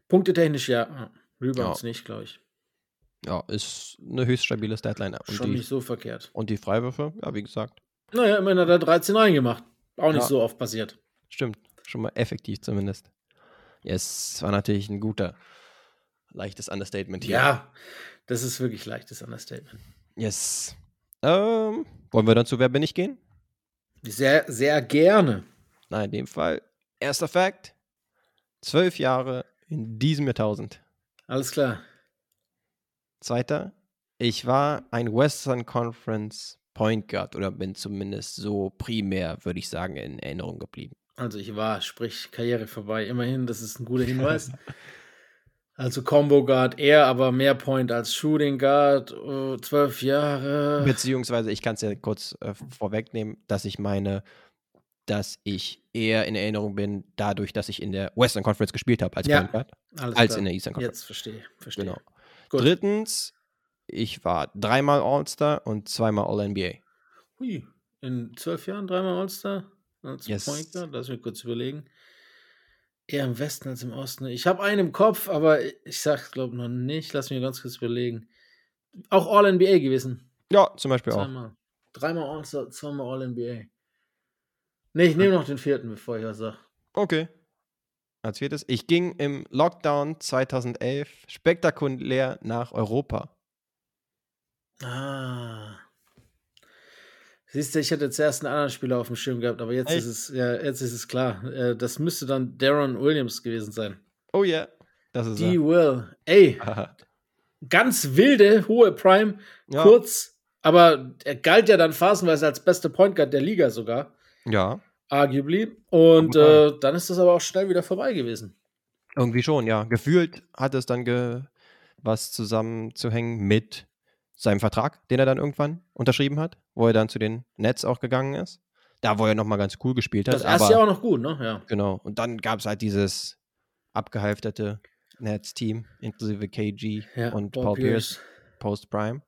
Punktetechnisch ja. Rebounds nicht, glaube ich. Ja, ist eine höchst stabile Statline. Und, Schon die, nicht so verkehrt. und die Freiwürfe, ja, wie gesagt, Naja, immerhin hat er 13 reingemacht. Auch nicht Ja. so oft passiert. stimmt. Schon mal effektiv zumindest. Yes, war natürlich ein guter, leichtes Understatement hier. Ja, das ist wirklich leichtes Understatement. Yes. Ähm, wollen wir dann zu Wer bin ich gehen? Sehr, sehr gerne. Na, in dem Fall, erster Fact: zwölf Jahre in diesem Jahrtausend. Alles klar. Zweiter, ich war ein Western Conference Point Guard oder bin zumindest so primär, würde ich sagen, in Erinnerung geblieben. Also ich war, sprich Karriere vorbei. Immerhin, das ist ein guter Hinweis. also Combo Guard, eher aber mehr Point als Shooting Guard. Oh, zwölf Jahre. Beziehungsweise, ich kann es ja kurz äh, vorwegnehmen, dass ich meine, dass ich eher in Erinnerung bin, dadurch, dass ich in der Western Conference gespielt habe als Ja, Point Guard, als klar. in der Eastern Conference. Jetzt verstehe. verstehe. Genau. Gut. Drittens, ich war dreimal All-Star und zweimal All-NBA. Hui. In zwölf Jahren dreimal All-Star als Yes. Point Guard. Lass mich kurz überlegen. Eher im Westen als im Osten. Ich habe einen im Kopf, aber ich sag's glaube noch nicht. Lass mich ganz kurz überlegen. Auch All-NBA gewesen. Ja, zum Beispiel auch. Zweimal. Dreimal All-Star, zweimal All-NBA. Nee, ich nehme noch den vierten, bevor ich was sage. Okay. Als viertes, ich ging im Lockdown 2011 spektakulär nach Europa. Ah. Siehst du, ich hätte zuerst einen anderen Spieler auf dem Schirm gehabt, aber jetzt Echt? ist es, ja, jetzt ist es klar. Äh, Das müsste dann Darren Williams gewesen sein. Oh ja, das ist Die er. Will. Ey, ganz wilde, hohe Prime, Ja. kurz, aber er galt ja dann phasenweise als bester Point Guard der Liga sogar, Ja, arguably. Und äh, dann ist das aber auch schnell wieder vorbei gewesen. irgendwie schon, ja. Gefühlt hat es dann ge was zusammenzuhängen mit seinem Vertrag, den er dann irgendwann unterschrieben hat, wo er dann zu den Nets auch gegangen ist. Da, wo er nochmal ganz cool gespielt hat. Das erste aber, Jahr auch noch gut, ne? Ja. Genau. Und dann gab es halt dieses abgehalfterte Nets-Team, inklusive KG ja. und Paul Paul Pierce, Post-Prime.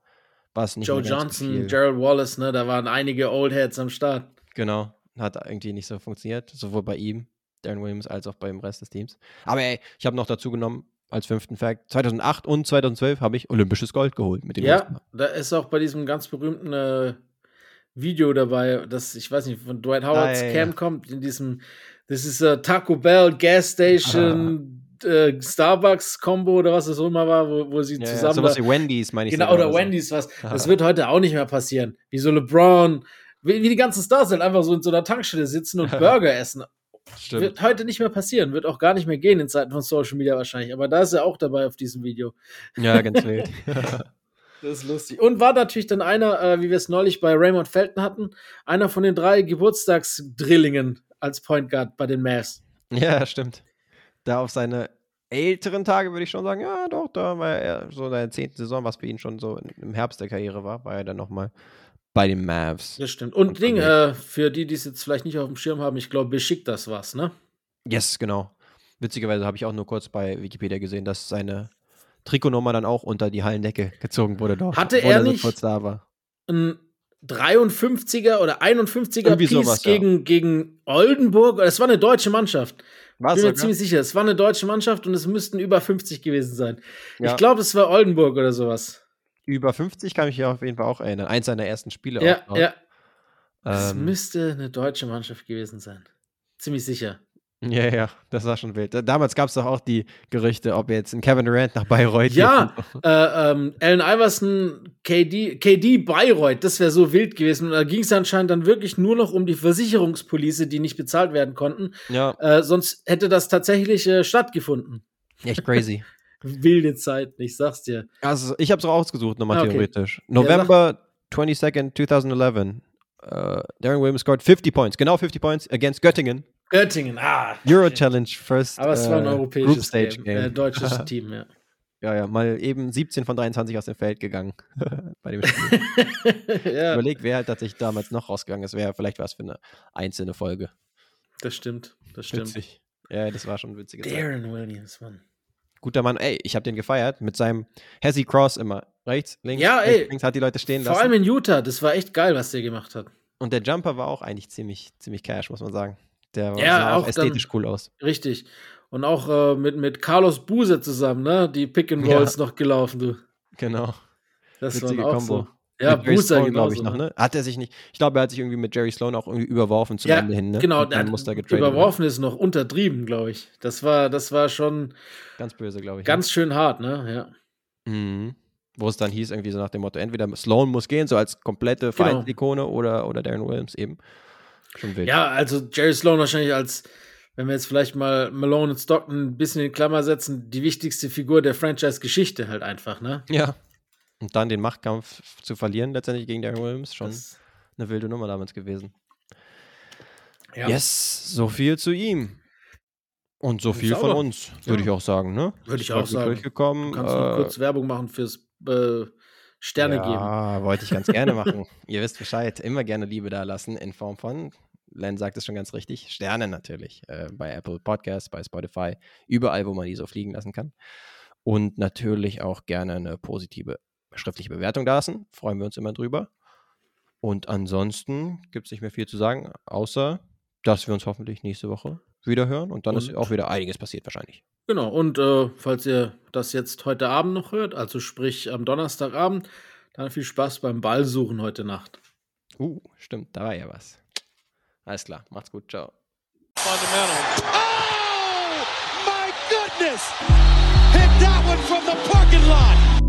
Was nicht Joe Johnson, Gerald Wallace, ne? Da waren einige Oldheads am Start. Genau. Hat irgendwie nicht so funktioniert. Sowohl bei ihm, Darren Williams, als auch beim Rest des Teams. Aber ey, ich habe noch dazu genommen, als fünften Fact, 2008 und 2012 habe ich olympisches Gold geholt mit dem Ja, da ist auch bei diesem ganz berühmten äh, Video dabei, das, ich weiß nicht, von Dwight Howards Ah, ja, Cam ja. kommt, in diesem, das ist äh, Taco Bell, Gas Station, äh, Starbucks Combo oder was es auch immer war, wo, wo sie Ja, ja, zusammen. sowas da, wie Wendy's, meine ich. genau, oder. Wendy's was. Das wird heute auch nicht mehr passieren. Wie so LeBron, wie, wie die ganzen Stars halt einfach so in so einer Tankstelle sitzen und Burger essen. Stimmt. Wird heute nicht mehr passieren, wird auch gar nicht mehr gehen in Zeiten von Social Media wahrscheinlich. Aber da ist er auch dabei auf diesem Video. Ja, ganz wild. Das ist lustig. Und war natürlich dann einer, äh, wie wir es neulich bei Raymond Felton hatten, einer von den drei Geburtstagsdrillingen als Point Guard bei den Mavs. ja, stimmt. Da auf seine älteren Tage würde ich schon sagen, ja, doch, da war er so in der zehnten Saison, was für ihn schon so im Herbst der Karriere war, war er dann nochmal bei den Mavs. Das stimmt. Und Und Ding, äh, für die, die es jetzt vielleicht nicht auf dem Schirm haben, ich glaube, beschickt das was, ne? Yes, genau. Witzigerweise habe ich auch nur kurz bei Wikipedia gesehen, dass seine Trikotnummer dann auch unter die Hallendecke gezogen wurde. Doch, Hatte er so nicht- kurz da war. Ein 53er oder 51er Irgendwie Piece sowas, ja. gegen, gegen Oldenburg. Es war eine deutsche Mannschaft. War Bin mir ziemlich sicher. Es war eine deutsche Mannschaft und es müssten über 50 gewesen sein. Ja. Ich glaube, es war Oldenburg oder sowas. Über 50 kann ich mich auf jeden Fall auch erinnern. Eins seiner ersten Spiele Ja, auch. ja. Es Ähm, müsste eine deutsche Mannschaft gewesen sein. Ziemlich sicher. ja, ja, das war schon wild. Damals gab es doch auch die Gerüchte, ob jetzt ein Kevin Durant nach Bayreuth Ja, äh, ähm, Allen Iverson, KD, KD Bayreuth, das wäre so wild gewesen. Und da ging es anscheinend dann wirklich nur noch um die Versicherungspolice, die nicht bezahlt werden konnten. Ja, Äh, sonst hätte das tatsächlich äh, stattgefunden. echt crazy. Wilde Zeiten, ich sag's dir. Also, ich habe es auch ausgesucht, nochmal Ah, okay. theoretisch. November 22nd, 2011. Uh, Darren Williams scored 50 points, genau 50 points against Göttingen. Göttingen, ah. Euro. Challenge First. Aber es war ein äh, europäisches Group Stage Game, Game. Äh, deutsches Team, ja. Ja, ja, mal eben 17 von 23 aus dem Feld gegangen bei dem Spiel. ja, Überleg, wer halt tatsächlich damals noch rausgegangen ist. Wäre vielleicht was für eine einzelne Folge. das stimmt, das stimmt. Witzig. Ja, das war schon ein witziges. Zeit. Darren Williams, Mann. Guter Mann, ey, ich habe den gefeiert mit seinem Hezzy Cross immer. Rechts, links, Ja, rechts, ey. links hat die Leute stehen Vor lassen. allem in Utah, das war echt geil, was der gemacht hat. Und der Jumper war auch eigentlich ziemlich, ziemlich cash, muss man sagen. Der Ja, sah auch auch ästhetisch dann- cool aus. Richtig. Und auch äh, mit, mit Carlos Buse zusammen, ne? Die Pick and Ja. Rolls noch gelaufen, du. Genau. Das war auch Kombo. so. Ja, mit Jerry Booster Sloan, genau. glaube ich, noch, ne? Hat er sich nicht. Ich glaube, er hat sich irgendwie mit Jerry Sloan auch irgendwie überworfen zum Ja, Ende hin, ne? genau. Dann er getradet werden. überworfen ist noch untertrieben, glaube ich. Das war, das war schon Ganz böse, glaube ich. ganz schön hart, ne? Ja. ne? Mhm. Wo es dann hieß, irgendwie so nach dem Motto: entweder Sloan muss gehen, so als komplette Genau. Vereinsikone, oder, oder Darren Williams eben. Schon wild. Ja, also Jerry Sloan wahrscheinlich als, wenn wir jetzt vielleicht mal Malone und Stockton ein bisschen in Klammer setzen, die wichtigste Figur der Franchise-Geschichte halt einfach, ne? Ja. Und dann den Machtkampf zu verlieren, letztendlich gegen Darren Williams, schon Das, eine wilde Nummer damals gewesen. ja, Yes, so viel zu ihm. Und so viel von uns, würde Ja. ich auch sagen, ne? Würde ich auch sagen. Durchgekommen. Du kannst noch äh, kurz Werbung machen fürs äh, Sterne geben. Ja, wollte ich ganz gerne machen. Ihr wisst Bescheid. Immer gerne Liebe da lassen in Form von, Len sagt es schon ganz richtig, Sterne natürlich. Äh, bei Apple Podcasts, bei Spotify, überall, wo man die so fliegen lassen kann. Und natürlich auch gerne eine positive schriftliche Bewertung da lassen. Freuen wir uns immer drüber. Und ansonsten gibt es nicht mehr viel zu sagen, außer, dass wir uns hoffentlich nächste Woche wieder hören. Und dann ist Und- auch wieder einiges passiert wahrscheinlich. Genau, und äh, falls ihr das jetzt heute Abend noch hört, also sprich am Donnerstagabend, dann viel Spaß beim Ballsuchen heute Nacht. Uh, stimmt, da war ja was. Alles klar, macht's gut, ciao. Fundamental. Oh, my goodness! Hit that one from the parking lot.